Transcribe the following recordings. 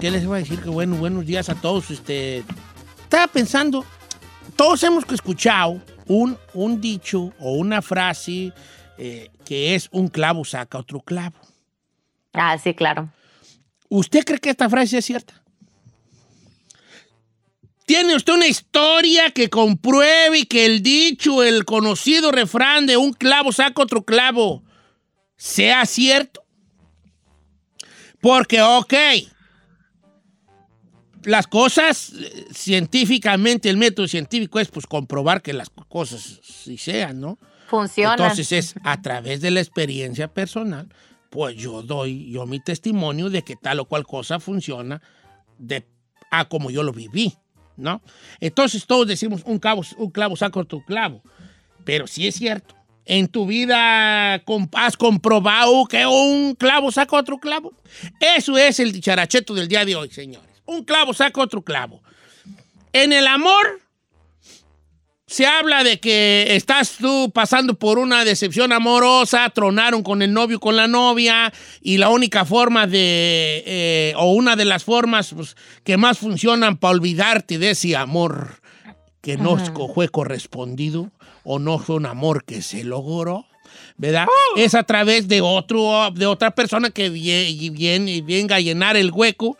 ¿Qué les voy a decir? Que bueno, buenos días a todos. Este, estaba pensando, todos hemos escuchado un, un dicho o una frase eh, que es un clavo saca otro clavo. Ah, sí, claro. ¿Usted cree que esta frase es cierta? ¿Tiene usted una historia que compruebe que el dicho, el conocido refrán de un clavo saca otro clavo sea cierto? Porque, ok, las cosas científicamente, el método científico es pues comprobar que las cosas sí sean, ¿no? Funciona. Entonces es a través de la experiencia personal, pues yo doy yo mi testimonio de que tal o cual cosa funciona de a como yo lo viví, ¿no? Entonces todos decimos un clavo, un clavo saca otro clavo, pero si es cierto. ¿En tu vida has comprobado que un clavo saca otro clavo? Eso es el dicharacheto del día de hoy, señores. Un clavo saca otro clavo. En el amor, se habla de que estás tú pasando por una decepción amorosa, tronaron con el novio, con la novia, y la única forma de, eh, o una de las formas pues, que más funcionan para olvidarte de ese amor que no fue correspondido o no fue un amor que se logró, ¿verdad? Es a través de otro, de otra persona que vie- viene, venga a llenar el hueco.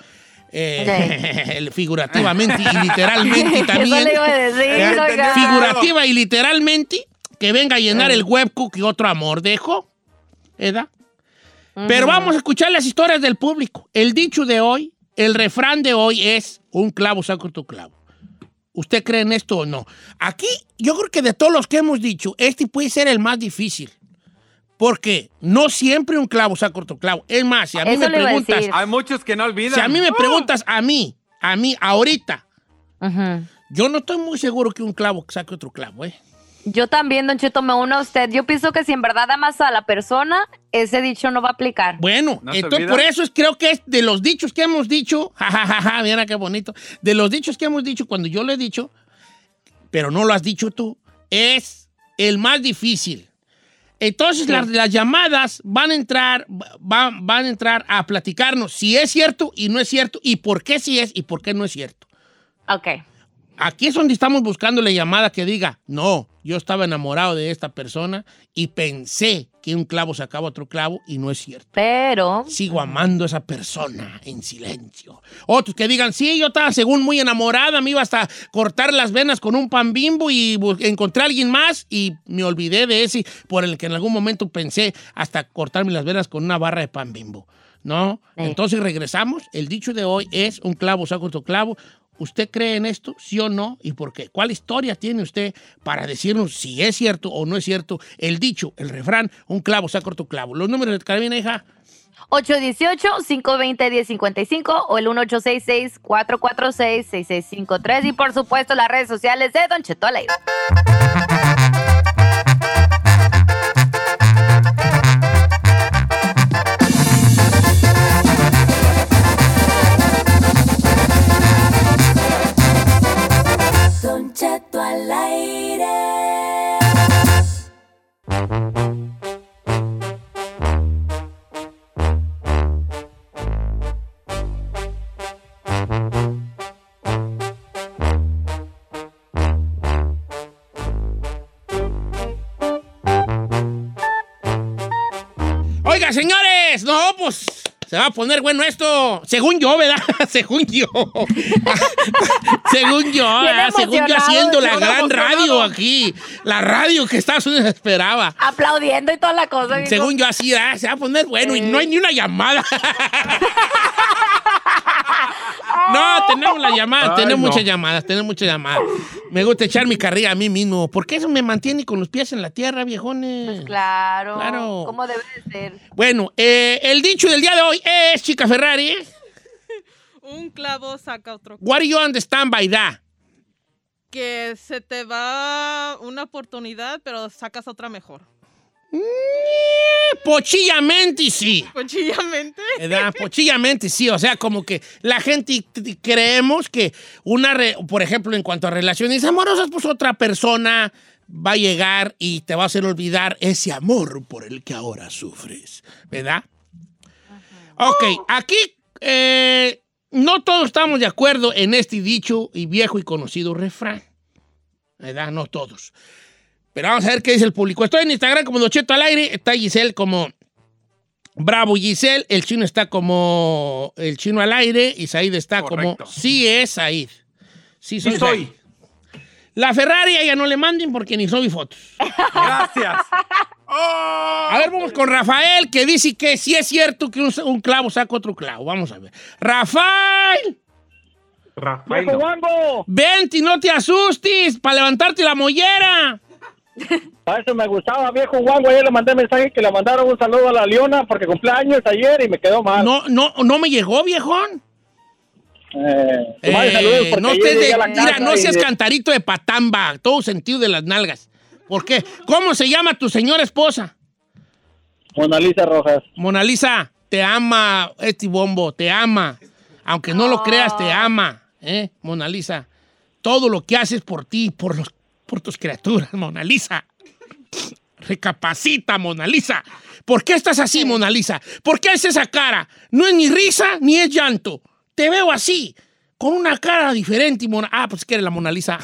Eh, figurativamente y literalmente también. Eso le iba a decir, ¿Eh? oiga. Figurativa y literalmente, que venga a llenar el hueco que otro amor dejó. ¿Verdad? Pero vamos a escuchar las historias del público. El dicho de hoy, el refrán de hoy es un clavo saca otro clavo. ¿Usted cree en esto o no? Aquí, yo creo que de todos los que hemos dicho, este puede ser el más difícil. Porque no siempre un clavo saca otro clavo. Es más, si a mí Eso me preguntas. Hay muchos que no olvidan. si a mí me preguntas a mí, a mí, ahorita, yo no estoy muy seguro que un clavo saque otro clavo, ¿eh? Yo también, Don Cheto, me uno a usted. Yo pienso que si en verdad amas a la persona, ese dicho no va a aplicar. Bueno, ¿No se entonces por eso es, creo que es de los dichos que hemos dicho, jajajaja, mira qué bonito, de los dichos que hemos dicho cuando yo lo he dicho, pero no lo has dicho tú, es el más difícil. Entonces las, las llamadas van a entrar, van, van a entrar a platicarnos si es cierto y no es cierto y por qué sí es y por qué no es cierto. Ok. Aquí es donde estamos buscando la llamada que diga, no, yo estaba enamorado de esta persona y pensé que un clavo sacaba otro clavo y no es cierto. Pero. Sigo amando a esa persona en silencio. Otros que digan, sí, yo estaba según muy enamorada, me iba hasta cortar las venas con un pan bimbo y encontré a alguien más y me olvidé de ese por el que en algún momento pensé hasta cortarme las venas con una barra de pan bimbo. ¿No? Sí. Entonces regresamos. El dicho de hoy es un clavo saca otro clavo. ¿Usted cree en esto? ¿Sí o no? ¿Y por qué? ¿Cuál historia tiene usted para decirnos si es cierto o no es cierto el dicho, el refrán, un clavo saca otro clavo? Los números de cabina, hija. 818-520-1055 o el 1866-446-6653 y por supuesto las redes sociales de Don Cheto va a poner bueno esto. Según yo, ¿verdad? Según yo. Según yo, según yo haciendo la gran emocionado. radio aquí. La radio que Estados Unidos esperaba. Aplaudiendo y toda la cosa. Según yo así, ¿verdad? se va a poner bueno y no hay ni una llamada. No, tenemos la llamada, Ay, tenemos no. muchas llamadas, tenemos muchas llamadas. Me gusta echar mi carrilla a mí mismo, porque eso me mantiene con los pies en la tierra, viejones. Claro. Claro. ¿Cómo debe de ser? Bueno, eh, el dicho del día de hoy es, chica Ferrari, Un clavo saca otro. what do you understand by that? Que se te va una oportunidad, pero sacas otra mejor. Pochillamente sí. Cuchillamente. ¿verdad? Pochillamente sí, o sea, como que la gente creemos que una, re- por ejemplo, en cuanto a relaciones amorosas, pues otra persona va a llegar y te va a hacer olvidar ese amor por el que ahora sufres, ¿verdad? Ok, aquí eh, no todos estamos de acuerdo en este dicho y viejo y conocido refrán. ¿Verdad? No todos. Pero vamos a ver qué dice el público. Estoy en Instagram como Docheto al aire. Está Giselle como Bravo Giselle. El chino está como el chino al aire. Y Said está Correcto. como sí es Said. Sí soy. Sí soy. Said. La Ferrari a ella no le manden porque ni subí fotos. Gracias. ¡Oh! A ver, vamos con Rafael, que dice que sí es cierto que un, un clavo saca otro clavo. Vamos a ver. Rafael, Rafael. ¡Viejo no. Vente y no te asustes para levantarte la mollera. A eso me gustaba, viejo Wango. Ayer le mandé mensaje que le mandaron un saludo a la Leona porque cumpleaños ayer y me quedó mal. No, no, no me llegó, viejón. Eh, Eh, no, de- mira, no seas de- cantarito de patamba, todo sentido de las nalgas. ¿Por qué? ¿Cómo se llama tu señora esposa? Mona Lisa Rojas. Mona Lisa, te ama este bombo, te ama. Aunque no lo creas, te ama, ¿eh? Mona Lisa. Todo lo que haces por ti, por, los, por tus criaturas, Mona Lisa. Recapacita, Mona Lisa. ¿Por qué estás así, Mona Lisa? ¿Por qué haces esa cara? No es ni risa ni es llanto. Te veo así, con una cara diferente. Mona... Ah, pues que eres la Mona Lisa.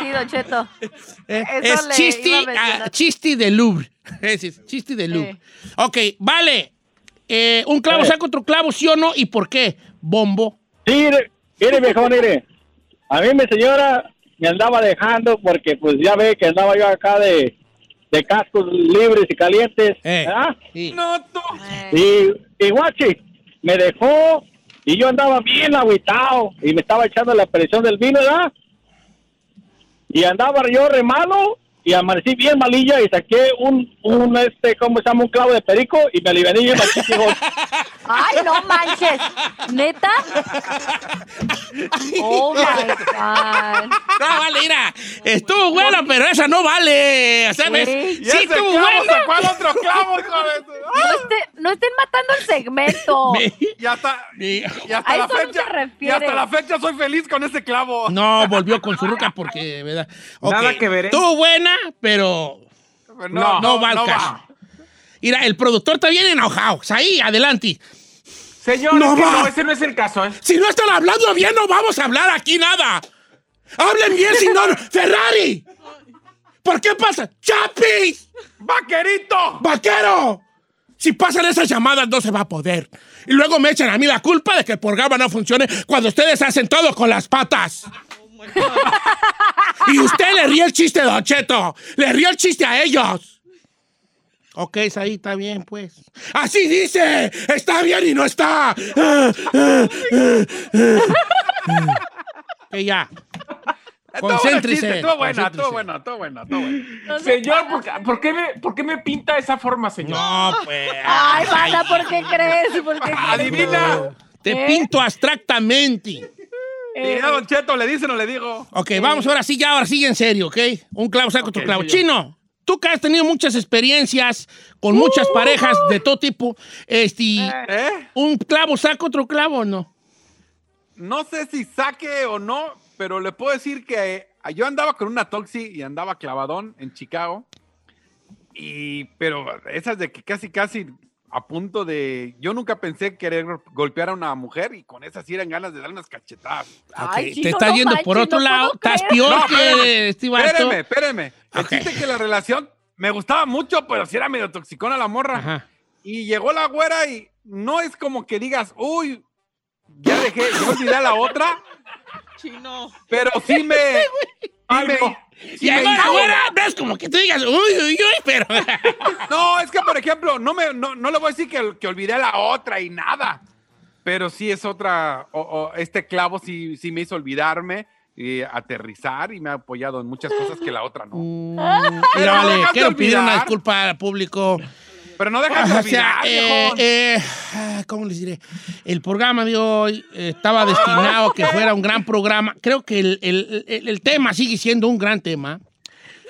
Sí, Don Cheto. Eh, es chisti, mencionar. ah, chisti de Louvre. Ese es chisti de Louvre. Ok, vale. Eh, un clavo Eh. saca otro clavo, ¿sí o no? ¿Y por qué? Bombo. Sí, mire, mire, mire. A mí mi señora me andaba dejando porque pues ya ve que andaba yo acá de, de cascos libres y calientes. Eh. ¿verdad? Sí. No, tú. Y, y guachi, me dejó y yo andaba bien agüitado y me estaba echando la presión del vino, ¿verdad? Y andaba yo re malo y amanecí bien malilla y saqué un, un este, ¿cómo se llama? Un clavo de perico y me aliviané bien machísimo. Ay, no manches. ¿Neta? Oh my God. No, vale, mira. Estuvo bueno, pero esa no vale. ¿Sabes? Sí. Y Sí, ese estuvo clavo bueno. sacó al otro clavo, hijo de No, esté- no estén matando el segmento. Y hasta, y hasta A la eso no fecha. se refiere. y hasta la fecha soy feliz con ese clavo. No, volvió con su ruca porque, ¿verdad? Ok, Nada que ver, ¿eh? Estuvo buena, pero No, no, va al caso. Mira, el productor está bien enojado. Ahí, adelante. Señor, No es que va. no, ese no es el caso, ¿eh? Si no están hablando bien, no vamos a hablar aquí nada. Hablen bien, si no. no- ¡Ferrari! ¿Por qué pasa? ¡Chapis! ¡Vaquerito! ¡Vaquero! Si pasan esas llamadas, no se va a poder. Y luego me echan a mí la culpa de que el programa no funcione cuando ustedes hacen todo con las patas. y usted le ríe el chiste, Don Cheto. Le ríe el chiste a ellos. Ok, ahí está bien, pues. Así dice. Está bien y no está. que ya. Concéntrese. Estuvo buena, estuvo buena, estuvo buena, estuvo buena. Señor, ¿por, qué- por qué me, ¿por qué me pinta de esa forma, señor? No, pues. Ay, banda, ¿por qué crees? ¿Por qué crees? Adivina. Te ¿Eh? pinto abstractamente. Diría Don Cheto, ¿le dice o no le digo? Ok, vamos ahora sí, ya, ahora sí en serio, ¿ok? Un clavo saca otro Ok, clavo. señor. Chino, tú que has tenido muchas experiencias con muchas parejas de todo tipo, este, ¿Eh? ¿un clavo saca otro clavo o no? No sé si saque o no, pero le puedo decir que eh, yo andaba con una Toxi y andaba clavadón en Chicago. Y, pero esas de que casi, casi a punto de. Yo nunca pensé querer golpear a una mujer y con esas sí eran ganas de darle unas cachetadas. Ay, te estás no yendo por otro no lado, estás peor No, que espérame, este. Espéreme, espéreme. El Ok. chiste es que la relación me gustaba mucho, pero sí era medio toxicona la morra. Ajá. Y llegó la güera y no es como que digas, uy, ya dejé, ya olvidé a la otra, Chino. pero sí me. sí Ay, me- no. sí Y ahora, hizo- güera, no es como que tú digas, uy, uy, uy, pero... No, es que, por ejemplo, no, me, no, no le voy a decir que, que olvidé a la otra y nada. Pero sí es otra. o- o este clavo sí, sí me hizo olvidarme, y aterrizar y me ha apoyado en muchas cosas que la otra no. Mira, Pero vale, quiero pedir una disculpa al público. Pero no dejas de O sea, eh, eh, ah, ¿cómo les diré? El programa de hoy estaba destinado a que fuera un gran programa. Creo que el, el- el- el tema sigue siendo un gran tema.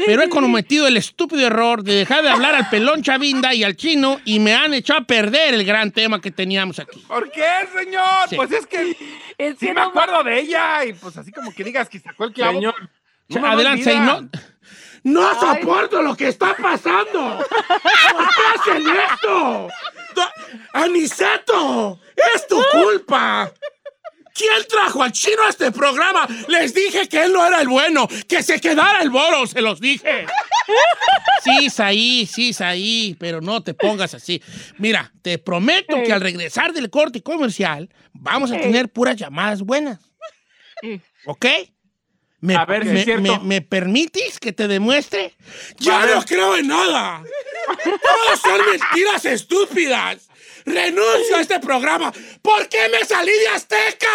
Pero he cometido el estúpido error de dejar de hablar al pelón Chavinda y al chino y me han hecho a perder el gran tema que teníamos aquí. ¿Por qué, señor? Sí. Pues es que Es sí que me no acuerdo de ella y pues así como que digas que sacó el clavo. Señor, no Adelante, y no, soporto lo que está pasando. ¿Por qué hacen esto? Aniceto, es tu culpa. ¿Quién trajo al chino a este programa? Les dije que él no era el bueno, que se quedara el boro, se los dije. Sí, Saí, sí, Saí, pero no te pongas así. Mira, te prometo que al regresar del corte comercial vamos a tener puras llamadas buenas. ¿Ok? ¿Me, A ver si me- es cierto. me- me permites que te demuestre? ¡Ya no creo en nada! ¡Todos son mentiras estúpidas! ¡Renuncio a este programa! ¿Por qué me salí de Azteca?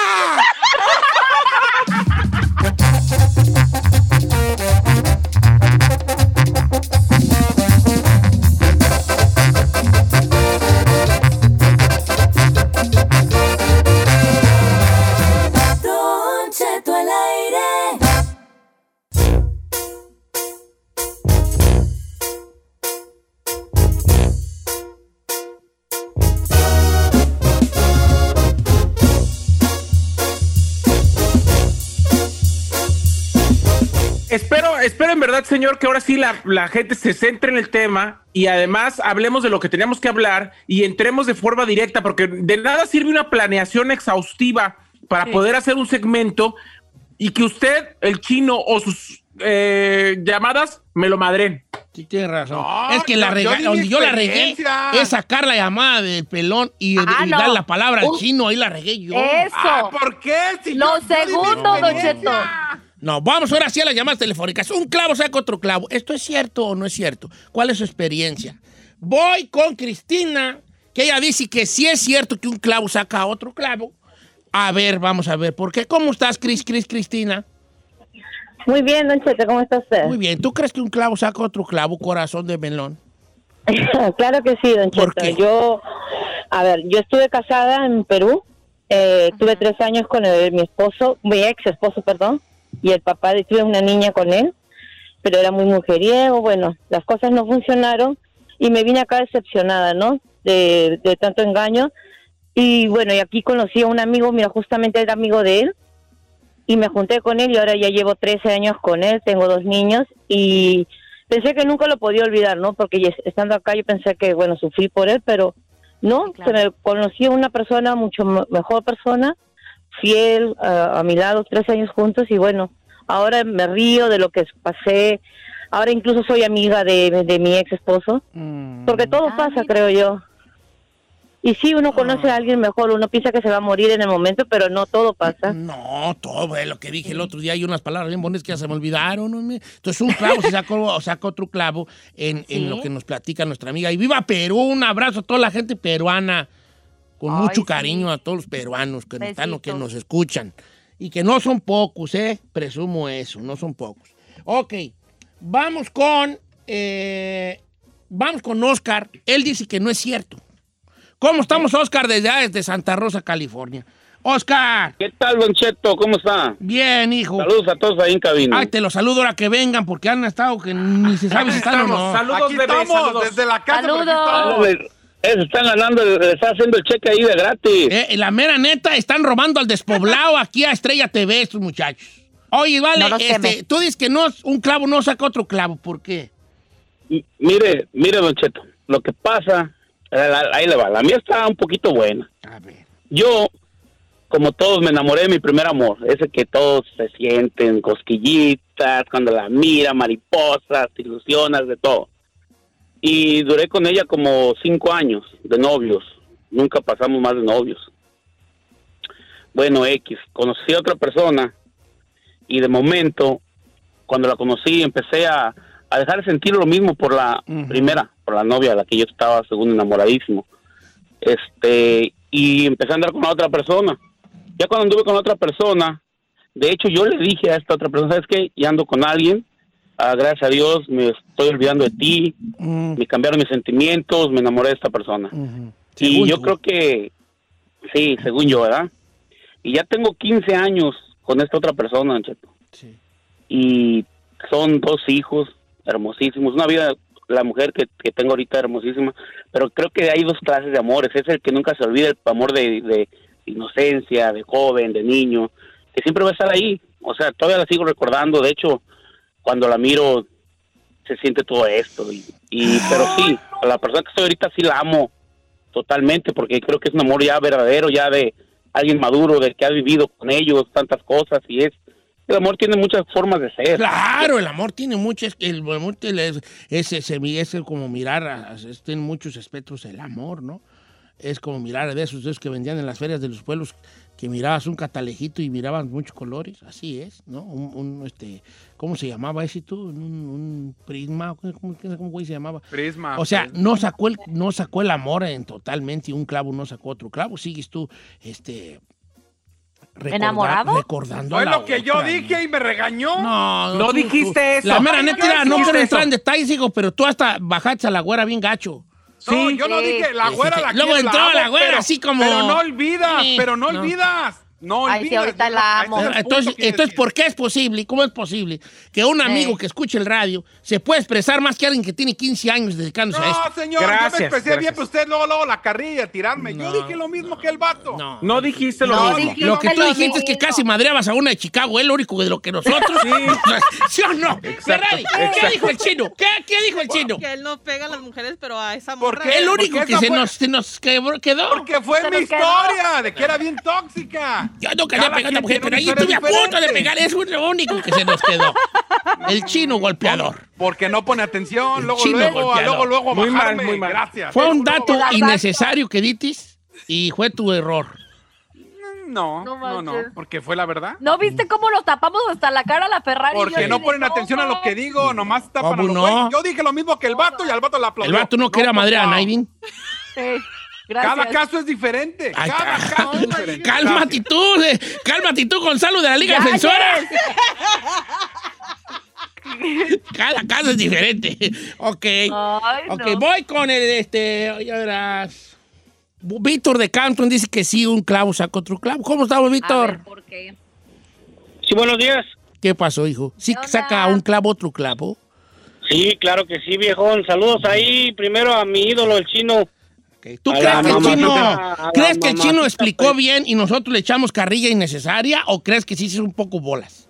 Verdad, señor, que ahora sí la, la gente se centre en el tema y además hablemos de lo que teníamos que hablar y entremos de forma directa, porque de nada sirve una planeación exhaustiva para poder hacer un segmento y que usted, el chino o sus eh, llamadas me lo madren. Sí, tienes razón. No, es que la yo- rega- yo donde yo la regué es sacar la llamada del pelón y, Ah, y no. dar la palabra al chino, ahí la regué yo. Eso. Ah, ¿Por qué? Si Lo yo- segundo, Don. Cheto. No, vamos ahora sí a las llamadas telefónicas. Un clavo saca otro clavo. ¿Esto es cierto o no es cierto? ¿Cuál es su experiencia? Voy con Cristina, que ella dice que sí es cierto que un clavo saca otro clavo. A ver, vamos a ver. ¿Por qué? ¿Cómo estás, Cris, Cris, Cristina? Muy bien, Don Cheto, ¿cómo está usted? Muy bien. ¿Tú crees que un clavo saca otro clavo, corazón de melón? claro que sí, Don ¿Por Cheto. qué? Yo, a ver, yo estuve casada en Perú, eh, tuve tres años con el- mi esposo, mi ex esposo, perdón, y el papá, de- tuve una niña con él, pero era muy mujeriego, bueno, las cosas no funcionaron y me vine acá decepcionada, ¿no? De, de tanto engaño. Y bueno, y aquí conocí a un amigo, mira, justamente era amigo de él, y me junté con él y ahora ya llevo 13 años con él, tengo dos niños y pensé que nunca lo podía olvidar, ¿no? Porque estando acá yo pensé que, bueno, sufrí por él, pero no, claro. se me conocí a una persona, mucho me- mejor persona, fiel a, a mi lado, 13 años juntos y bueno, ahora me río de lo que pasé, ahora incluso soy amiga de, de mi ex esposo, porque todo Ah, pasa, mira. creo yo. Y sí, uno conoce a alguien mejor, uno piensa que se va a morir en el momento, pero no todo pasa. No, todo es lo que dije el otro día. Hay unas palabras bien bonitas que ya se me olvidaron. Entonces, un clavo se sacó, saca otro clavo en, en Sí. lo que nos platica nuestra amiga. Y viva Perú, un abrazo a toda la gente peruana. Con Ay, mucho sí. cariño a todos los peruanos que, nos están o que nos escuchan. Y que no son pocos, ¿eh? Presumo eso, no son pocos. Ok, vamos con. eh, vamos con Oscar. Él dice que no es cierto. ¿Cómo estamos, Oscar, desde, ah, desde Santa Rosa, California? Oscar, ¿Qué tal, Don Cheto? ¿Cómo está? bien, hijo. Saludos a todos ahí en cabina. Ay, te los saludo ahora que vengan porque han estado que ni se sabe si están o no. Saludos, Aquí bebé, estamos, saludos. desde la casa. Saludos. Están ganando, le está haciendo el cheque ahí de gratis. Eh, la mera neta, están robando al despoblado aquí a Estrella TV estos muchachos. Oye, vale, No este, tú dices que no, un clavo no saca otro clavo. ¿Por qué? M- Mire, mire, Don Cheto, lo que pasa, la- ahí le va, la mía está un poquito buena. A ver. Yo, como todos, me enamoré de mi primer amor, ese que todos se sienten cosquillitas, cuando la mira, mariposas, te ilusionas, de todo. Y duré con ella como cinco años de novios, nunca pasamos más de novios. Bueno, X, conocí a otra persona y de momento, cuando la conocí, empecé a, a dejar de sentir lo mismo por la primera, por la novia, a la que yo estaba según enamoradísimo. Este, y empecé a andar con la otra persona. Ya cuando anduve con la otra persona, de hecho yo le dije a esta otra persona, ¿sabes qué? Ya ando con alguien, ah, gracias a Dios me estoy olvidando de ti, Mm, me cambiaron mis sentimientos, me enamoré de esta persona. Y yo tú. creo que, sí, según yo, ¿verdad? Y ya tengo 15 años con esta otra persona, Cheto. Sí. Y son dos hijos hermosísimos. Una vida, la mujer que, que tengo ahorita hermosísima. Pero creo que hay dos clases de amores. Es el que nunca se olvida, el amor de, de inocencia, de joven, de niño, que siempre va a estar ahí. O sea, todavía la sigo recordando. De hecho, cuando la miro, se siente todo esto. Y, pero sí, a la persona que estoy ahorita sí la amo totalmente porque creo que es un amor ya verdadero, ya de, alguien maduro, de que has vivido con ellos tantas cosas y es el amor tiene muchas formas de ser. Claro, el amor tiene muchos, el amor es, es, es- es como mirar, a- tiene muchos espectros el amor, ¿no? Es como mirar esos, de esos que vendían en las ferias de los pueblos, que mirabas un catalejito y miraban muchos colores, así es, ¿no? Un, un, este, ¿cómo se llamaba ese tú? Un, un prisma, ¿cómo, cómo, cómo güey se llamaba? Prisma. O sea, prisma. no sacó el, no sacó el amor en totalmente y un clavo no sacó otro clavo. Sigues tú, este. recorda- ¿Enamorado? Recordando. Fue a la lo que yo dije y me regañó. No, No tú- dijiste tú- eso. La mera neta, no, no quiero entrar en detalles, hijo, pero tú hasta bajaste a la güera bien gacho. No, yo no Sí. dije la Sí, güera sí, la sí. Luego quiero, entró amo, la güera pero- así como- Pero no olvidas, Sí, pero no, no. olvidas. No Ay, sí, ahorita yo la no- amo. es Entonces, entonces. ¿por qué es posible? ¿Cómo es posible que un amigo Sí. que escuche el radio se pueda expresar más que alguien que tiene 15 años dedicándose a esto? No, señor, yo me expresé bien, pero usted luego, luego la carrilla, tirarme. No. Yo dije lo mismo que el vato. No. No dijiste lo No, mismo. dije- Lo que tú Lo dijiste es que casi madreabas a una de Chicago, lo único de lo que nosotros. Sí. ¿Sí o no? ¿qué dijo el chino? ¿Qué, qué dijo el chino? Que él no pega a las mujeres, pero a esa ¿Por morra. qué? El único que se nos, se nos quebró- quedó. Porque fue mi historia de que era bien tóxica. Yo no quería Cada pegar a la mujer, pero una ahí estuve a punto de diferente. pegar. Es lo único que se nos quedó. El chino golpeador. Porque no pone atención. Luego, chino luego, golpeador. luego, luego, Muy mal, bajarme. muy mal. Gracias. Fue un dato innecesario que ditis y fue tu error. No, No no, no, porque fue la verdad. ¿No viste cómo nos tapamos hasta la cara a la Ferrari? Porque no ponen atención a lo que digo, nomás tapan a ¿Cómo lo no? Yo dije lo mismo que el vato y al vato la El aplaudió. vato no quería madrear a no. Naidin. Sí, gracias. Cada caso es diferente. Ay, Cada ca- caso es diferente. Cálmate tú, eh, cálmate tú, Gonzalo de la Liga Ya, Defensora. Cada caso es diferente. Ok. Ay, ok, no. voy con el, este, ya verás. Víctor de Canton dice que sí, un clavo saca otro clavo. ¿Cómo estamos, A ver, Víctor? ¿por qué? Sí, buenos días. ¿Qué pasó, hijo? ¿Sí saca un clavo otro clavo? Sí, claro que sí, viejón. Saludos ahí primero a mi ídolo, el chino. ¿Tú crees la que el chino, a crees que el chino explicó bien y nosotros le echamos carrilla innecesaria o crees que sí es un poco bolas?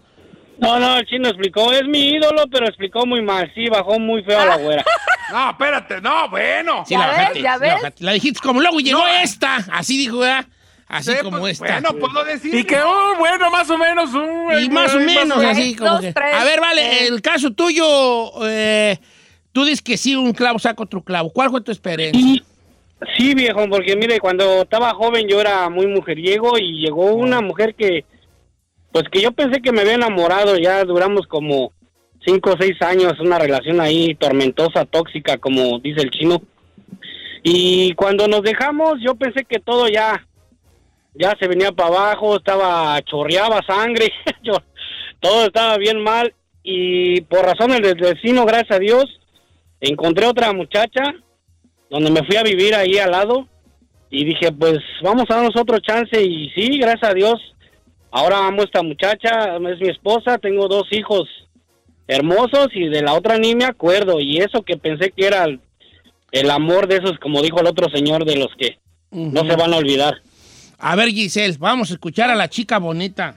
No, no, el chino explicó. Es mi ídolo, pero explicó muy mal. Sí, bajó muy feo a la güera. No, espérate, no, bueno. Sí, ¿Ya la ves? ¿Ya la ves? La dijiste como luego llegó No. esta. Así dijo, ¿verdad? Así Sí, como pues, esta. Bueno, puedo decir. Y que, oh, bueno, más o menos. uh, Y más o ay, menos así como Dos, que- tres, A ver, vale, eh. el caso tuyo, eh, tú dices que sí, un clavo saca otro clavo. ¿Cuál fue tu experiencia? Sí, viejo, porque mire, cuando estaba joven yo era muy mujeriego y llegó una mujer que, pues que yo pensé que me había enamorado. Ya duramos como cinco o seis años, una relación ahí tormentosa, tóxica, como dice el chino. Y cuando nos dejamos, yo pensé que todo ya, ya se venía para abajo, estaba, chorreaba sangre, yo- todo estaba bien mal. Y por razones del destino, gracias a Dios, encontré otra muchacha donde me fui a vivir ahí al lado y dije, pues vamos a darnos otro chance y sí, gracias a Dios, ahora amo a esta muchacha, es mi esposa, tengo dos hijos hermosos y de la otra ni me acuerdo y eso que pensé que era el, el amor de esos, como dijo el otro señor, de los que no se van a olvidar. A ver, Giselle, vamos a escuchar a la chica bonita.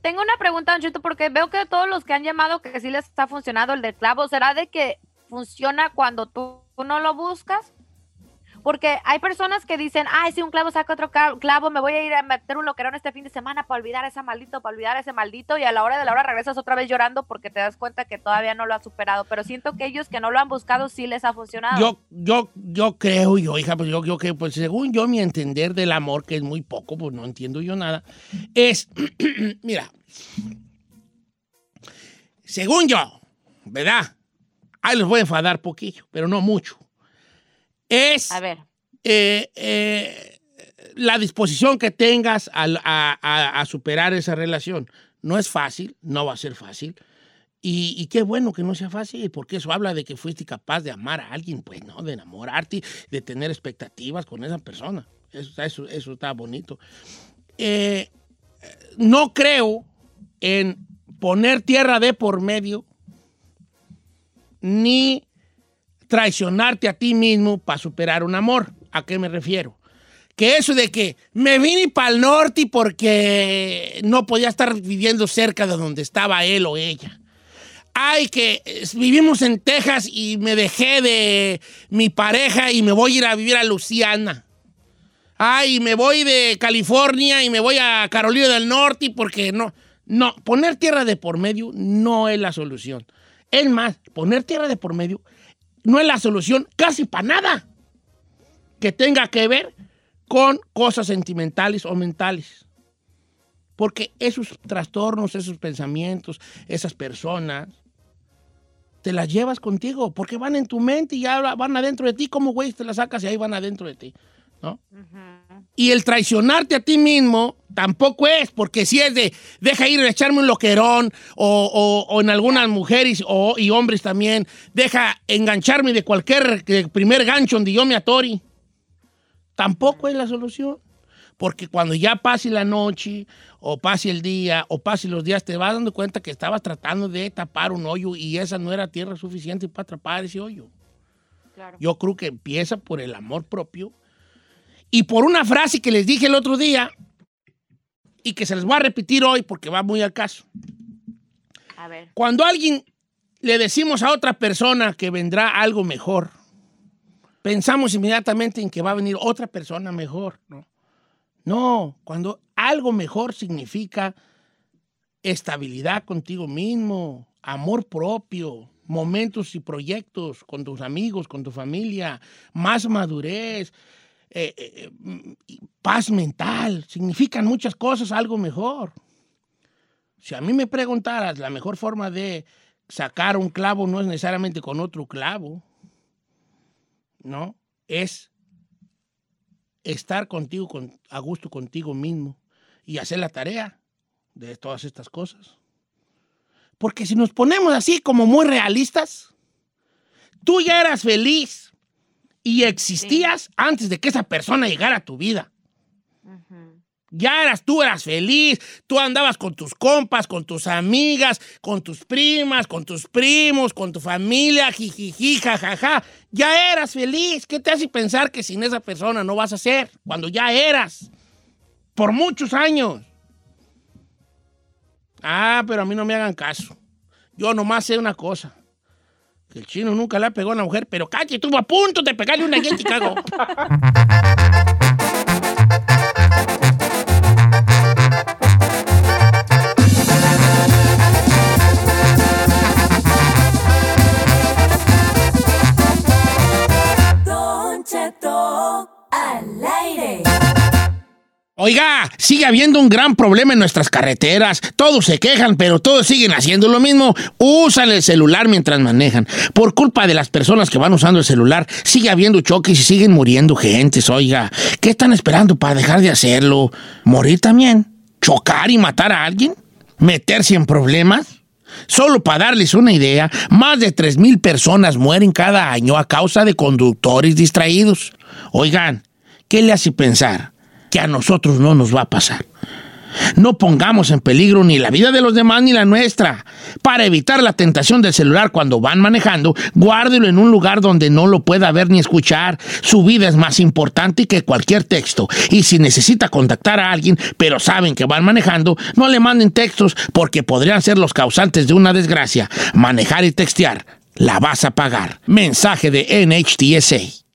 Tengo una pregunta, Don Cheto, porque veo que todos los que han llamado que sí les está funcionando el del clavo, ¿será de que funciona cuando tú no lo buscas? Porque hay personas que dicen, ay, si un clavo saca otro clavo, me voy a ir a meter un loquerón este fin de semana para olvidar a ese maldito, para olvidar a ese maldito, y a la hora de la hora regresas otra vez llorando porque te das cuenta que todavía no lo has superado. Pero siento que ellos que no lo han buscado sí les ha funcionado. Yo, yo, yo creo, yo, hija, pues yo creo que, pues según yo, mi entender del amor, que es muy poco, pues no entiendo yo nada, es, mira, según yo, ¿verdad? Ahí les voy a enfadar poquillo, pero no mucho. Es A ver, eh, eh, la disposición que tengas a, a- a superar esa relación. No es fácil, no va a ser fácil. Y, y qué bueno que no sea fácil, porque eso habla de que fuiste capaz de amar a alguien, pues, ¿no? De enamorarte, de tener expectativas con esa persona. Eso, está- eso, eso está bonito. Eh, no creo en poner tierra de por medio, ni traicionarte a ti mismo para superar un amor. ¿A qué me refiero? Que eso de que me vine para el norte porque no podía estar viviendo cerca de donde estaba él o ella. Ay, que eh, vivimos en Texas y me dejé de mi pareja y me voy a ir a vivir a Luciana. ay, me voy de California y me voy a Carolina del Norte porque no. No, poner tierra de por medio no es la solución. Es más, poner tierra de por medio no es la solución casi para nada que tenga que ver con cosas sentimentales o mentales. Porque esos trastornos, esos pensamientos, esas personas, te las llevas contigo, porque van en tu mente y ya van adentro de ti. ¿Cómo, güey, te las sacas y ahí van adentro de ti? ¿No? Y el traicionarte a ti mismo tampoco es, porque si es de deja ir a echarme un loquerón, o, o- o en algunas mujeres o, y hombres también, deja engancharme de cualquier de primer gancho donde yo me atori. Tampoco es la solución. Porque cuando ya pase la noche, o pase el día, o pase los días, te vas dando cuenta que estabas tratando de tapar un hoyo y esa no era tierra suficiente para atrapar ese hoyo. Claro. Yo creo que empieza por el amor propio y por una frase que les dije el otro día y que se les voy a repetir hoy porque va muy al caso. A ver. Cuando alguien le decimos a otra persona que vendrá algo mejor, pensamos inmediatamente en que va a venir otra persona mejor, ¿no? No, cuando algo mejor significa estabilidad contigo mismo, amor propio, momentos y proyectos con tus amigos, con tu familia, más madurez, eh, eh, mm, y paz mental, significan muchas cosas algo mejor. Si a mí me preguntaras, la mejor forma de sacar un clavo no es necesariamente con otro clavo, ¿no? Es estar contigo con- a gusto contigo mismo y hacer la tarea de todas estas cosas. Porque si nos ponemos así como muy realistas, tú ya eras feliz y existías antes de que esa persona llegara a tu vida. Ya eras, tú eras feliz, tú andabas con tus compas, con tus amigas, con tus primas, con tus primos, con tu familia, jijiji, jajaja. Ya eras feliz. ¿Qué te hace pensar que sin esa persona no vas a ser? Cuando ya eras. Por muchos años. Ah, pero a mí no me hagan caso. Yo nomás sé una cosa. El chino nunca le ha pegado a una mujer, pero calle, estuvo a punto de pegarle una allá en Chicago. Oiga, sigue habiendo un gran problema en nuestras carreteras. Todos se quejan, pero todos siguen haciendo lo mismo. Usan el celular mientras manejan. Por culpa de las personas que van usando el celular, sigue habiendo choques y siguen muriendo gentes. Oiga, ¿qué están esperando para dejar de hacerlo? ¿Morir también? ¿Chocar y matar a alguien? ¿Meterse en problemas? Solo para darles una idea, más de 3.000 personas mueren cada año a causa de conductores distraídos. Oigan, ¿qué le hace pensar que a nosotros no nos va a pasar? No pongamos en peligro ni la vida de los demás ni la nuestra. Para evitar la tentación del celular cuando van manejando, guárdelo en un lugar donde no lo pueda ver ni escuchar. Su vida es más importante que cualquier texto. Y si necesita contactar a alguien, pero saben que van manejando, no le manden textos porque podrían ser los causantes de una desgracia. Manejar y textear, la vas a pagar. Mensaje de NHTSA.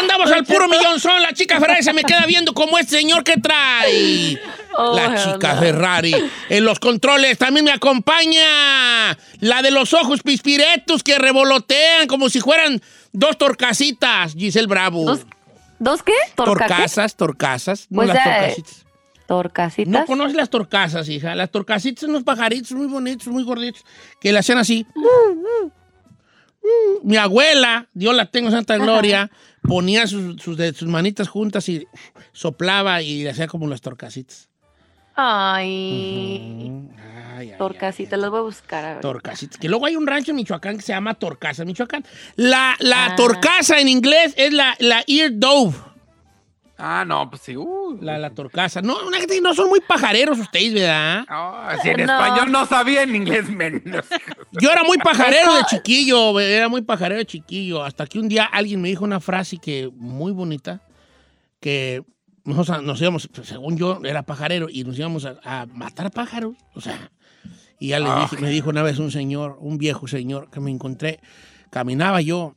Andamos al puro millonzón. La chica Ferrari se me queda viendo como este señor que trae. La chica Ferrari. En los controles también me acompaña. La de los ojos pispiretos que revolotean como si fueran dos torcasitas. Giselle Bravo. ¿Dos, ¿dos qué? ¿Torca qué? torcasas, torcasas. No Pues, las eh, torcasitas. ¿Torcasitas? No conoces las torcasas, hija. Las torcasitas son unos pajaritos muy bonitos, muy gorditos, que le hacían así. Mi abuela, Dios la tengo en Santa Gloria, ponía sus, sus, manitas juntas y soplaba y hacía como las torcasitas. Ay, Ay, ay, torcasitas, ay, las voy a buscar. A ver. Torcasitas. Que luego hay un rancho en Michoacán que se llama Torcasa, Michoacán. La, la Ah. torcasa en inglés es la, la ear dove. Ah, no, pues sí. uh. La, la torcaza. No, una gente que no son muy pajareros ustedes, ¿verdad? Ah, si en No. español no sabía, en inglés menos. Yo era muy pajarero de chiquillo, era muy pajarero de chiquillo. Hasta que un día alguien me dijo una frase que muy bonita, que nosotros nos íbamos, pues, según yo, era pajarero y nos íbamos a, a matar pájaros. O sea, y ya le Ah. dije, me dijo una vez un señor, un viejo señor que me encontré, caminaba yo.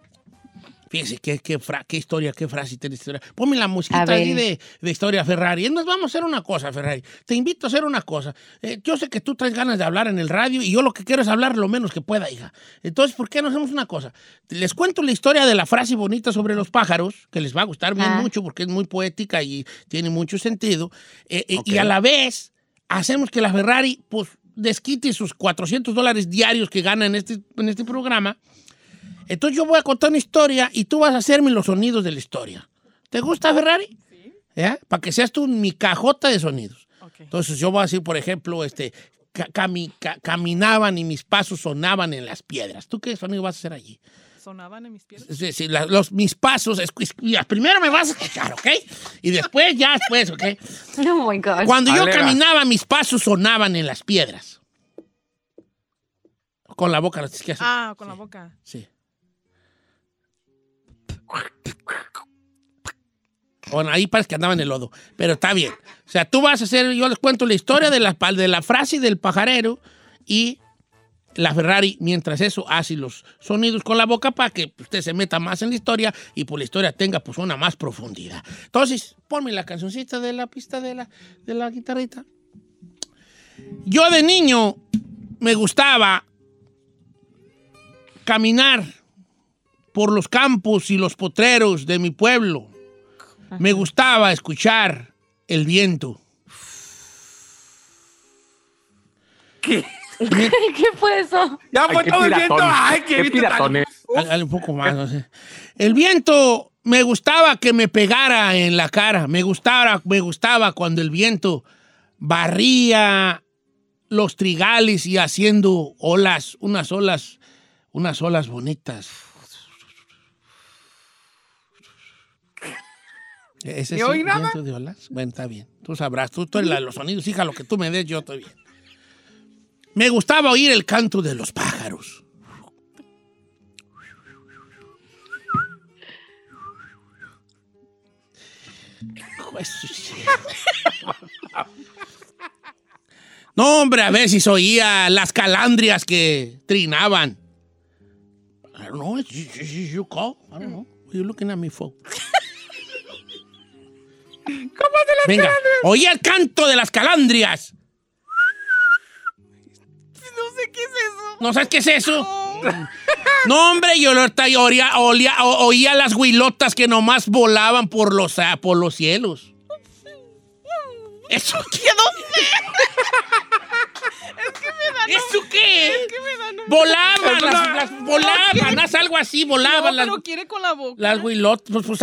Fíjese qué, qué, fra- qué historia, qué frase tiene historia. Ponme la musiquita ahí de, de historia Ferrari. Nos vamos a hacer una cosa, Ferrari. Te invito a hacer una cosa. Eh, yo sé que tú traes ganas de hablar en el radio y yo lo que quiero es hablar lo menos que pueda, hija. Entonces, ¿por qué no hacemos una cosa? Les cuento la historia de la frase bonita sobre los pájaros, que les va a gustar bien Ah. mucho porque es muy poética y tiene mucho sentido. Eh, eh, Ok. Y a la vez, hacemos que la Ferrari, pues, desquite sus 400 dólares diarios que gana en este, en este programa. Entonces yo voy a contar una historia y tú vas a hacerme los sonidos de la historia. ¿Te gusta Ferrari? ¿Ya? Para que seas tú mi cajota de sonidos. Ok. Entonces yo voy a decir, por ejemplo, este, ca- cami- ca- caminaban y mis pasos sonaban en las piedras. ¿Tú qué sonido vas a hacer allí? Sonaban en mis pies. Sí, sí, la- los, mis pasos, primero me vas a escuchar, ¿ok? Y después, ya después, ¿ok? Oh my God. Cuando yo Alega. caminaba, mis pasos sonaban en las piedras. Con la boca, es que así. Ah, con la boca. Sí. Bueno, ahí parece que andaba en el lodo, pero está bien. O sea, tú vas a hacer, yo les cuento la historia de la, de la frase del pajarero y la Ferrari, mientras eso, hace los sonidos con la boca para que usted se meta más en la historia y por la historia tenga pues una más profundidad. Entonces, ponme la cancioncita de la pista de la, de la guitarrita. Yo de niño me gustaba caminar por los campos y los potreros de mi pueblo. Me gustaba escuchar el viento. ¿Qué? ¿Qué fue eso? Ya fue todo el viento. Ay, qué, qué piratones. Al- un poco más, no sé. El viento me gustaba que me pegara en la cara. Me gustaba, me gustaba cuando el viento barría los trigales y haciendo olas, unas olas, unas olas bonitas. ¿Ese ¿Y es oí nada? de olas? Bueno, está bien. Tú sabrás. Tú, tú la los sonidos. Hija, lo que tú me des, yo estoy bien. Me gustaba oír el canto de los pájaros. No, hombre, a ver si se oía las calandrias que trinaban. I don't know. You, you- you- call? I don't know. You looking at me for? Venga, oía el canto de las calandrias. No sé qué es eso. ¿No sabes qué es eso? No, hombre, yo olía- o- oía las huilotas que nomás volaban por los, ah, por los cielos. ¿Eso qué? ¿Eso qué? ¿Qué me dan? Volaban, las, las- volaban, haz algo así, volaban No, las, pero quiere con la boca. las huilotas. Pues, pues,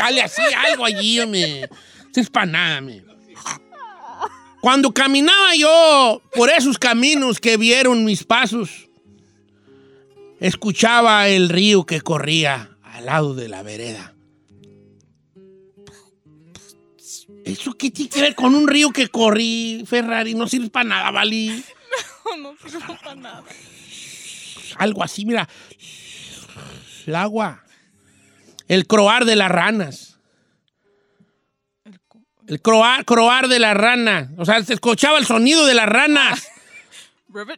dale así, algo allí, me. No es para nada, me. Cuando caminaba yo por esos caminos que vieron mis pasos, escuchaba el río que corría al lado de la vereda. ¿Eso qué tiene que ver con un río que corrí, Ferrari? No sirve para nada, ¿vale? No, no sirve para nada. Algo así, mira. El agua. El croar de las ranas. El croar, croar de las ranas. O sea, se escuchaba el sonido de las ranas.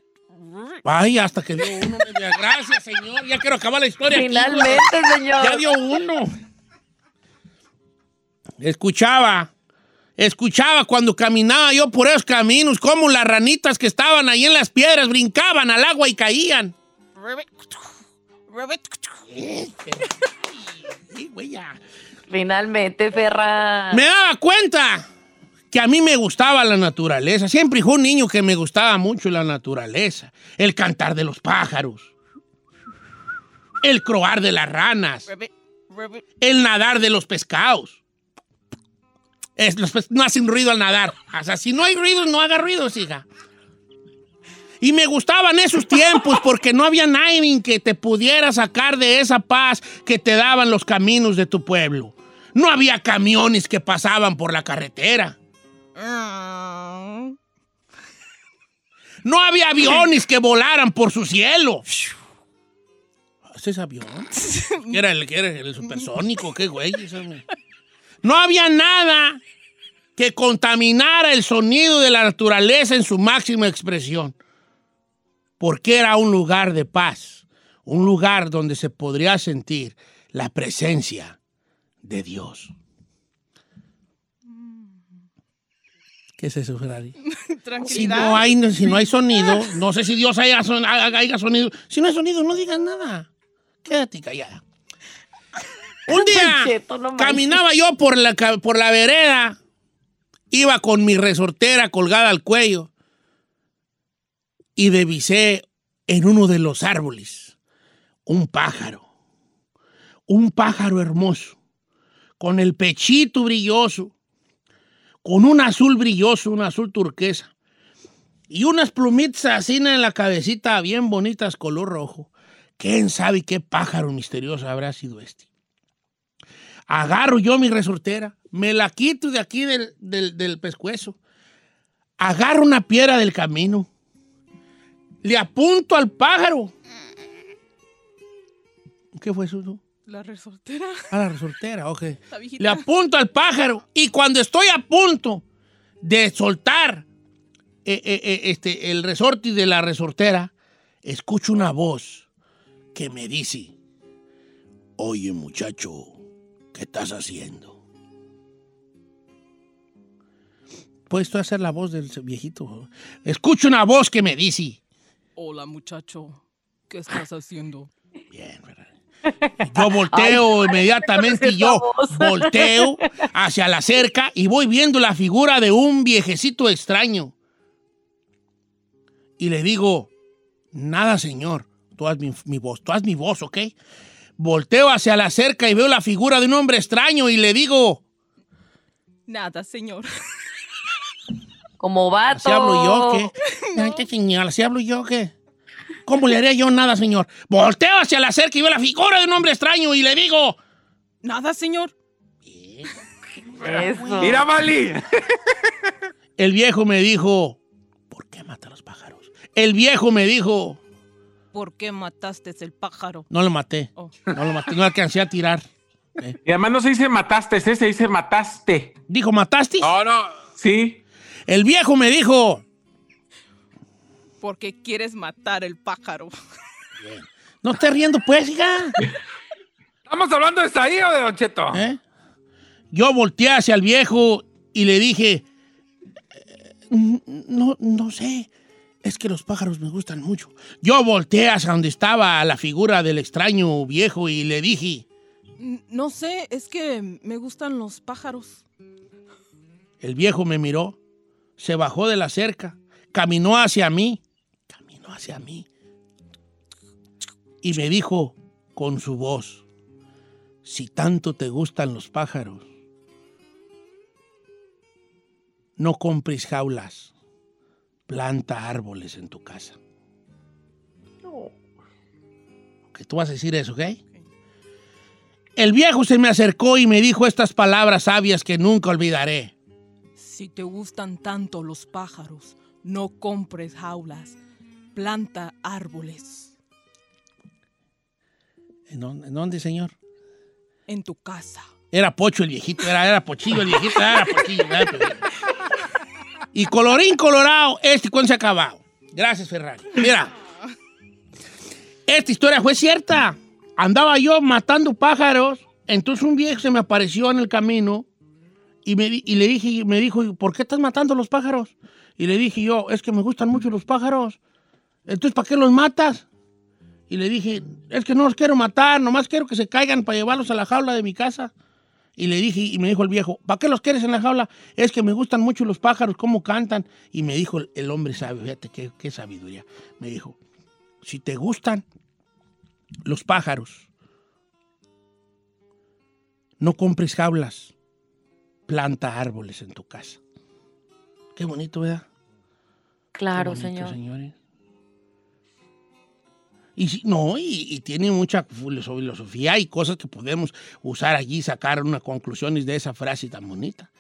Ay, hasta que dio uno. media. Gracias, señor. Ya quiero acabar la historia. Finalmente, señor. Ya dio uno. Escuchaba. Escuchaba cuando caminaba yo por esos caminos, como las ranitas que estaban ahí en las piedras brincaban al agua y caían. Ribbit. Ribbit. Sí, güey, ya. Finalmente, Ferra. Me daba cuenta que a mí me gustaba la naturaleza. Siempre fui un niño que me gustaba mucho la naturaleza. El cantar de los pájaros. El croar de las ranas. El nadar de los pescados. Es, los pes- no hacen ruido al nadar. O sea, si no hay ruido, no haga ruido, hija. Y me gustaban esos tiempos porque no había nadie que te pudiera sacar de esa paz que te daban los caminos de tu pueblo. No había camiones que pasaban por la carretera. No había aviones que volaran por su cielo. ¿Ese es avión? ¿Qué era el, qué era el supersónico? ¿Qué güey? No había nada que contaminara el sonido de la naturaleza en su máxima expresión. Porque era un lugar de paz, un lugar donde se podría sentir la presencia de Dios. ¿Qué es eso, Ferrari? Si no hay, si no hay sonido, no sé si Dios haya, son- haga- haya sonido. Si no hay sonido, no digas nada. Quédate callada. Un día caminaba yo por la, por la vereda, iba con mi resortera colgada al cuello y divisé en uno de los árboles. Un pájaro, un pájaro hermoso, con el pechito brilloso, con un azul brilloso, un azul turquesa, y unas plumitas así en la cabecita bien bonitas, color rojo. ¿Quién sabe qué pájaro misterioso habrá sido este? Agarro yo mi resortera, me la quito de aquí del, del, del pescuezo, agarro una piedra del camino, le apunto al pájaro. ¿Qué fue eso? La resortera. A la resortera, ok. La. Le apunto al pájaro y cuando estoy a punto de soltar eh, eh, eh, este, el resorte de la resortera, escucho una voz que me dice, oye muchacho, ¿qué estás haciendo? ¿Puedes tú hacer la voz del viejito? Escucho una voz que me dice, Hola, muchacho. ¿Qué estás haciendo? Bien, Ferrari. Yo volteo inmediatamente y yo volteo hacia la cerca y voy viendo la figura de un viejecito extraño. Y le digo, nada, señor, tú haz mi, mi voz, tú haz mi voz, ¿ok? Volteo hacia la cerca y veo la figura de un hombre extraño y le digo, Nada, señor. Como vato. ¿así hablo yo qué? Ay, qué señor, ¿así hablo yo qué? ¿Cómo le haría yo nada, señor? Volteo hacia la cerca y veo la figura de un hombre extraño y le digo, Nada, señor. Eso. Mira, Mali. El viejo me dijo, ¿por qué mata a los pájaros? El viejo me dijo, ¿Por qué mataste el pájaro? no lo maté, Oh. no lo maté, no alcancé a tirar. Eh. Y además no se dice mataste, se dice mataste. Dijo, ¿mataste? No, no. Sí. El viejo me dijo, Porque quieres matar el pájaro. no estés riendo pues, hija. ¿Estamos hablando de Saí o de Don Cheto? ¿Eh? Yo volteé hacia el viejo y le dije, "Eh, no, no sé, es que los pájaros me gustan mucho. Yo volteé hacia donde estaba la figura del extraño viejo y le dije, No sé, es que me gustan los pájaros. El viejo me miró, se bajó de la cerca, caminó hacia mí, caminó hacia mí y me dijo con su voz, si tanto te gustan los pájaros, no compres jaulas, planta árboles en tu casa. Que tú vas a decir eso, ¿ok? El viejo se me acercó y me dijo estas palabras sabias que nunca olvidaré. Si te gustan tanto los pájaros, no compres jaulas. Planta árboles ¿En dónde, en dónde, señor? en tu casa. Era Pocho el viejito, era, era Pochillo el viejito, era Pochillo. era Pochillo. Y colorín colorado, este cuento se ha acabado. Gracias, Ferrari. Mira, esta historia fue cierta. Andaba yo matando pájaros, entonces un viejo se me apareció en el camino y, me, y le dije, me dijo, ¿por qué estás matando los pájaros? Y le dije yo, es que me gustan mucho los pájaros. Entonces, ¿para qué los matas? Y le dije, es que no los quiero matar, nomás quiero que se caigan para llevarlos a la jaula de mi casa. Y le dije, y me dijo el viejo, ¿para qué los quieres en la jaula? Es que me gustan mucho los pájaros, cómo cantan. Y me dijo el, el hombre sabio, fíjate qué, qué sabiduría. Me dijo, si te gustan los pájaros, no compres jaulas, planta árboles en tu casa. Qué bonito, ¿verdad? Claro, bonito, señor. señores. Y si- no, y, y tiene mucha filoso- filosofía y cosas que podemos usar allí, sacar una conclusión de esa frase tan bonita,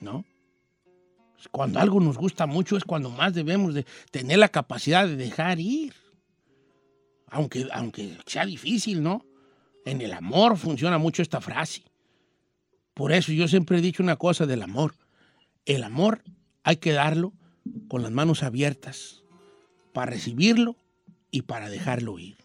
¿no? Cuando algo nos gusta mucho es cuando más debemos de tener la capacidad de dejar ir. Aunque, aunque sea difícil, ¿no? En el amor funciona mucho esta frase. Por eso yo siempre he dicho una cosa del amor. El amor hay que darlo con las manos abiertas para recibirlo y para dejarlo ir.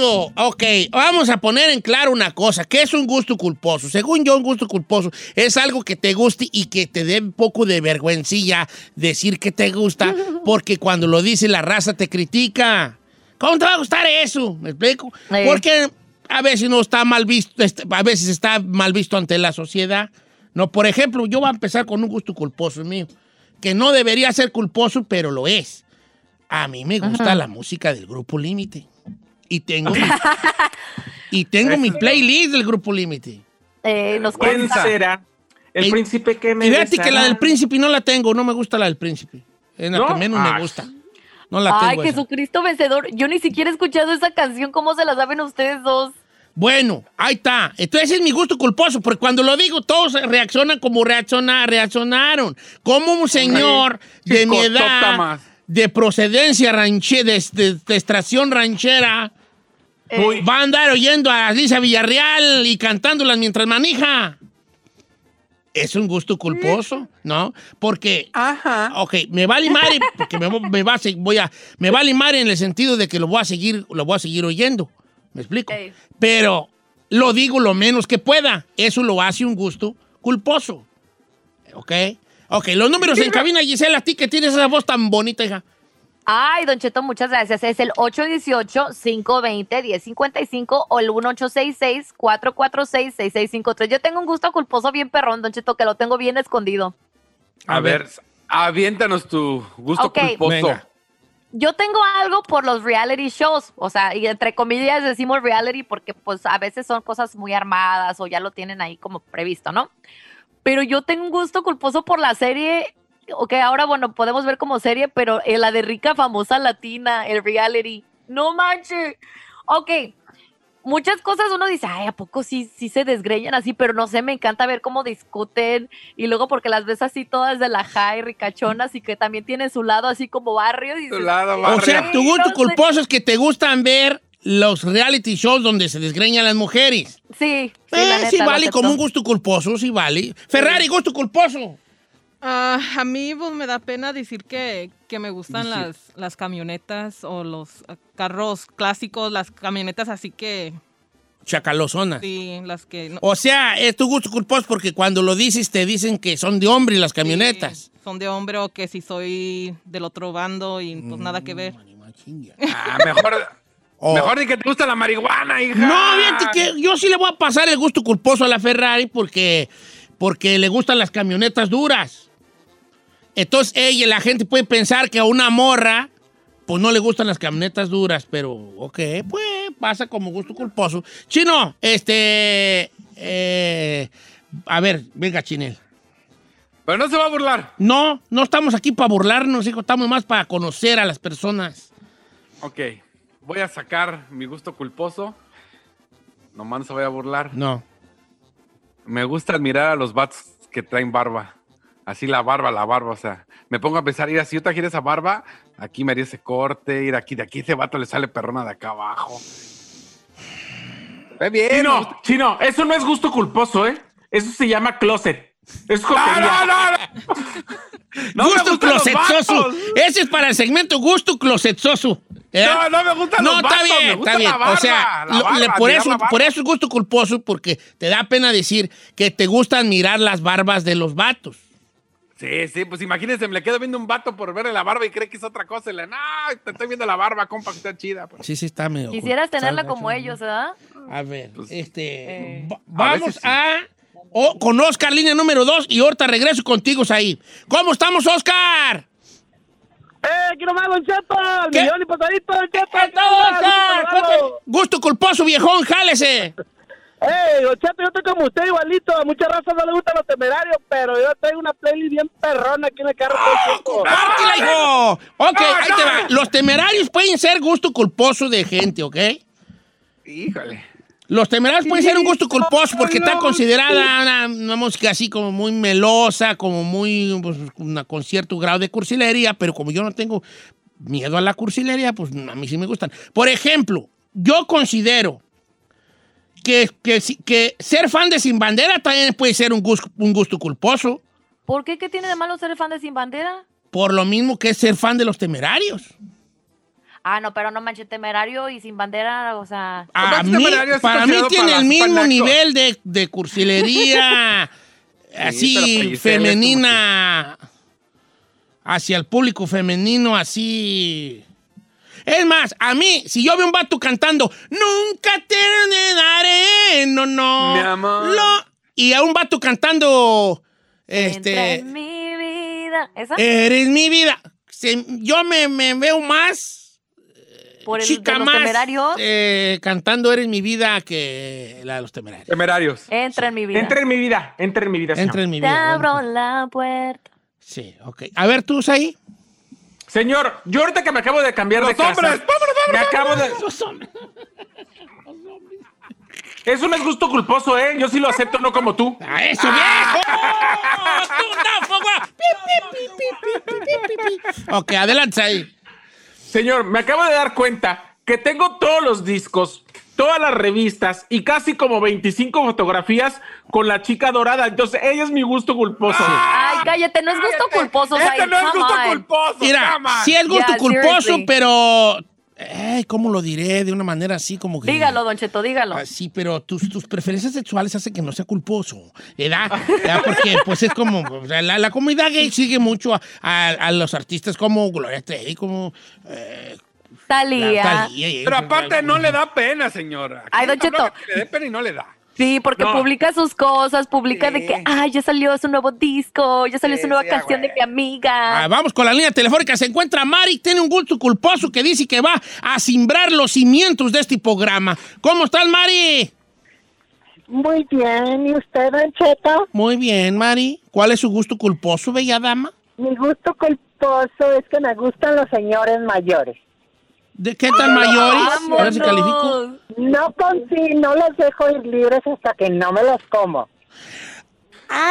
Culposo. Ok, vamos a poner en claro una cosa. ¿Qué es un gusto culposo? Según yo, un gusto culposo es algo que te guste y que te dé un poco de vergüencilla decir que te gusta, porque cuando lo dice la raza te critica. ¿Cómo te va a gustar eso? ¿Me explico? Sí. Porque a veces no está mal visto, este, a veces está mal visto ante la sociedad. No, por ejemplo, yo voy a empezar con un gusto culposo mío, que no debería ser culposo, pero lo es. A mí me gusta la música del Grupo Límite. Y tengo mi, y tengo mi playlist del Grupo Límite. Eh, nos ¿Quién cuenta. será? El príncipe que me Y fíjate que la del Príncipe no la tengo, no me gusta la del Príncipe. Es la ¿No? que menos Ah. me gusta. No la tengo. Ay, esa. Jesucristo vencedor. Yo ni siquiera he escuchado esa canción. ¿Cómo se la saben ustedes dos? Bueno, ahí está. Entonces es mi gusto culposo, porque cuando lo digo, todos reaccionan como reacciona- reaccionaron. Como un señor de mi edad, de procedencia ranchera, de, de- de extracción ranchera, Muy- va a andar oyendo a Lisa Villarreal y cantándolas mientras manija. Es un gusto culposo, ¿no? Porque Ajá. Ok, me va a limar, porque me, me va a, se- voy a, me va a limar en el sentido de que lo voy a seguir, lo voy a seguir oyendo. ¿Me explico? Ey. Pero lo digo lo menos que pueda. Eso lo hace un gusto culposo. ¿Ok? Ok, los números en cabina, Gisela, a ti que tienes esa voz tan bonita, hija. Ay, Don Cheto, muchas gracias. Es el 818-520-1055 o el 1866-446-6653. Yo tengo un gusto culposo bien perrón, Don Cheto, que lo tengo bien escondido. A, A ver, ver. aviéntanos tu gusto culposo. Venga. Yo tengo algo por los reality shows, o sea, y entre comillas decimos reality porque pues a veces son cosas muy armadas o ya lo tienen ahí como previsto, ¿no? Pero yo tengo un gusto culposo por la serie, o que ahora, bueno, podemos ver como serie, pero eh, la de rica famosa latina, el reality. No manches. Ok, muchas cosas uno dice, ay, ¿a poco sí, sí se desgreñan así? Pero no sé, me encanta ver cómo discuten y luego porque las ves así todas de la high, ricachonas y que también tienen su lado así como barrio. Y dices, lado, O barrio. sea, tu gusto no sé. culposo es que te gustan ver los reality shows donde se desgreñan las mujeres. Sí, sí, Eh, la neta, sí vale como un gusto culposo, sí vale. Ferrari, gusto culposo. Ah, a mí pues, me da pena decir que, que me gustan Decir. las, las camionetas o los carros clásicos, las camionetas así que, Chacalosonas. sí, las que... no- O sea, es tu gusto culposo porque cuando lo dices te dicen que son de hombre las camionetas. sí, son de hombre o que si soy del otro bando y pues nada que ver. Ah, mejor, O- mejor ni que te gusta la marihuana, hija. No, fíjate que yo sí le voy a pasar el gusto culposo a la Ferrari porque, porque le gustan las camionetas duras. Entonces, ella, la gente puede pensar que a una morra, pues no le gustan las camionetas duras, pero, ok, pues pasa como gusto culposo. Chino, este, eh, a ver, venga, Chinel. Pero no se va a burlar. No, no estamos aquí para burlarnos, hijo, estamos más para conocer a las personas. Ok, voy a sacar mi gusto culposo. Nomás no se vaya a burlar. No. Me gusta admirar a los vatos que traen barba. Así la barba, la barba, o sea, me pongo a pensar, ir si yo trajera esa barba, aquí me haría ese corte, ir aquí, de aquí ese vato le sale perrona de acá abajo. Ve bien. me Chino, gusta- chino, eso no es gusto culposo, ¿eh? Eso se llama closet. Es ¡No, jotería. no, no! no! No me gusto closetzoso. Ese es para el segmento gusto closetzoso. ¿Eh? No, no me gustan No, los está vatos, me bien, gusta está bien. la barba, o sea, la lo- barba, le- por, admirar eso, la barba. por eso es gusto culposo, porque te da pena decir que te gustan mirar las barbas de los vatos. Sí, sí, pues imagínense, me le quedo viendo un vato por verle la barba y cree que es otra cosa. Y le, no, te estoy viendo la barba, compa, que está chida. pues". Sí, sí, está medio. Quisieras tenerla como ellos, ¿verdad? A ver, Pues, este. Eh. va- a vamos veces sí. a. o con Oscar, línea número 2, y ahorita regreso contigo ahí. ¿Cómo estamos, Oscar? ¡Eh, quiero más, Don Cheto! ¡El ¿Qué? millón y pasadito, Don Cheto! Cuéntame. Gusto culposo, viejón, jálese. ¡Ey, Don Cheto, yo estoy como usted igualito! A muchas razas no les gustan los temerarios, pero yo tengo una playlist bien perrona aquí en el carro. Pártela, hijo. Ok, ahí te va. Los temerarios pueden ser gusto culposo de gente, ¿ok? Híjole. Los temerarios pueden ser un gusto culposo porque está considerada una, una música así como muy melosa, como muy, pues, una- con cierto grado de cursilería, pero como yo no tengo miedo a la cursilería, pues a mí sí me gustan. Por ejemplo, yo considero que, que, ser fan de Sin Bandera también puede ser un gusto, un gusto culposo, ¿Por qué? ¿Qué tiene de malo ser fan de Sin Bandera? por lo mismo que es ser fan de los temerarios. Ah, no, pero no manches, temerario y sin bandera, o sea. A Pues, mí, para mí tiene para- el mismo nivel de, de cursilería, así pellicer es femenina, hacia el público femenino, así. Es más, a mí, si yo veo un vato cantando, nunca te daré, no, no. Mi amor. lo-", y a un vato cantando, Entra este, en mi vida. ¿Esa? eres mi vida. Yo me, me veo más Por el chica de los más temerarios. eh, cantando Eres mi vida que la de los temerarios. Temerarios. Entra en mi vida. Entra en mi vida, entra en mi vida. Entra en mi Te vida. abro bueno. la puerta. Sí, ok. A ver, tú, ahí. Señor, yo ahorita que me acabo de cambiar Los de casa. hombres, vámonos, Me acabo de. Eso no es gusto culposo, ¿eh? Yo sí lo acepto, no como tú. ¡A eso, viejo! ¡Tú, no, fuego! Pi, pi, pi, pi, pi, pi, pi, pi. Ok, adelante ahí. Señor, me acabo de dar cuenta que tengo todos los discos, todas las revistas y casi como 25 fotografías con la chica dorada. Entonces, ella es mi gusto culposo. Ay, cállate, no es gusto culposo, Este no es gusto on. culposo. Mira, sí es gusto Yeah, culposo, seriously. pero... Ay, ¿Cómo lo diré? De una manera así como que... Dígalo, Don Cheto, dígalo. Ah, sí, pero tus, tus preferencias sexuales hacen que no sea culposo, ¿verdad? ¿Verdad? Porque pues es como, o sea, la, la comunidad gay sigue mucho a, a- a los artistas como Gloria Trevi, como eh, Talía. Pero aparte no le da pena, señora. Ay, Don Cheto. que Le dé pena y no le da. Sí, porque No. publica sus cosas, publica Sí. de que, ay, ya salió su nuevo disco, ya salió Sí, su nueva sí, canción de mi amiga. Ah, vamos con la línea telefónica. Se encuentra Mari, tiene un gusto culposo que dice que va a simbrar los cimientos de este programa. ¿Cómo estás, Mari? Muy bien, ¿y usted, Don Cheto? Muy bien, Mari. ¿Cuál es su gusto culposo, bella dama? Mi gusto culposo es que me gustan los señores mayores. ¿De qué tan mayores? A ver si califico. No consi no los dejo ir libres hasta que no me los como. ¡Ay,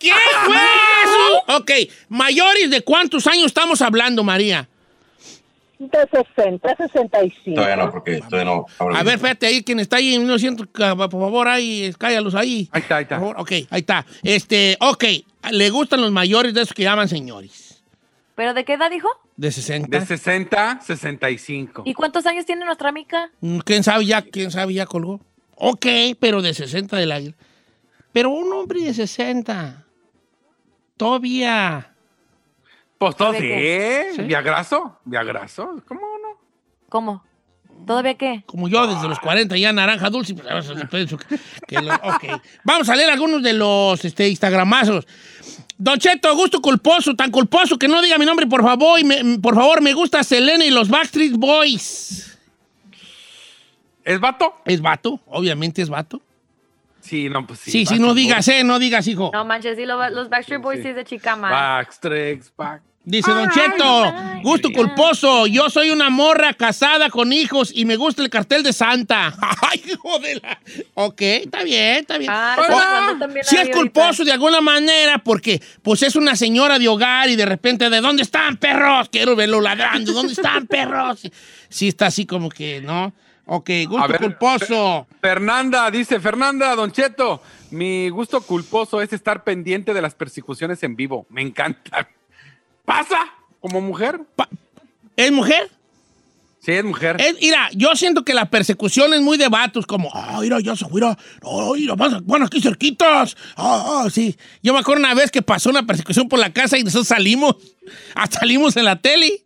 qué fue eso! Ok, mayores, ¿de cuántos años estamos hablando, María? De 60 a 65. Todavía no, porque todavía no. A ver, espérate ahí, quien está ahí en 1900, por favor, ahí, cállalos ahí. Ahí está, ahí está. Por favor, ok, ahí está. Este, ok, le gustan los mayores de esos que llaman señores. ¿Pero de qué edad dijo? De 60. De 60, 65. ¿Y cuántos años tiene nuestra amiga? Mm, ¿Quién sabe ya? ¿Quién sabe ya colgó? Ok, pero de 60 del aire. Pero un hombre de 60. Todavía. Pues todo ¿De sí. Viagraso, Viagraso, ¿cómo no? ¿Cómo? ¿Todavía qué? Como yo desde los 40 ya naranja dulce. pues, a veces pienso que- que lo- ok. Vamos a leer algunos de los este, Instagramazos. Don Cheto, gusto culposo, tan culposo que no diga mi nombre, por favor. Y me- por favor, me gusta Selena y los Backstreet Boys. ¿Es vato? ¿Es vato? Obviamente es vato. Sí, no, pues sí. Sí, sí, no digas, eh, no digas, hijo. No manches, sí, lo- los Backstreet Boys sí, es de chica man. Backstreet, back. Dice Don Cheto, gusto culposo. Yo soy una morra casada con hijos y me gusta el cartel de Santa. Ay, hijo de la. Ok, está bien, está bien. Ah, O- estamos hablando también Sí es ahorita. culposo de alguna manera porque pues es una señora de hogar y de repente ¿de dónde están perros? Quiero verlo ladrando. ¿Dónde están perros? Sí, está así como que, ¿no? Ok, gusto ver, culposo. Fernanda, dice Fernanda, Don Cheto, mi gusto culposo es estar pendiente de las persecuciones en vivo. Me encanta. ¿Pasa? ¿Como mujer? Pa- ¿Es mujer? Sí, es mujer. Es- mira, yo siento que la persecución es muy de vatos, como, ah, mira, ya se mira, oh, mira, van, van aquí cerquitas. Ah, ah, sí. Yo me acuerdo una vez que pasó una persecución por la casa y nosotros salimos, hasta salimos en la tele.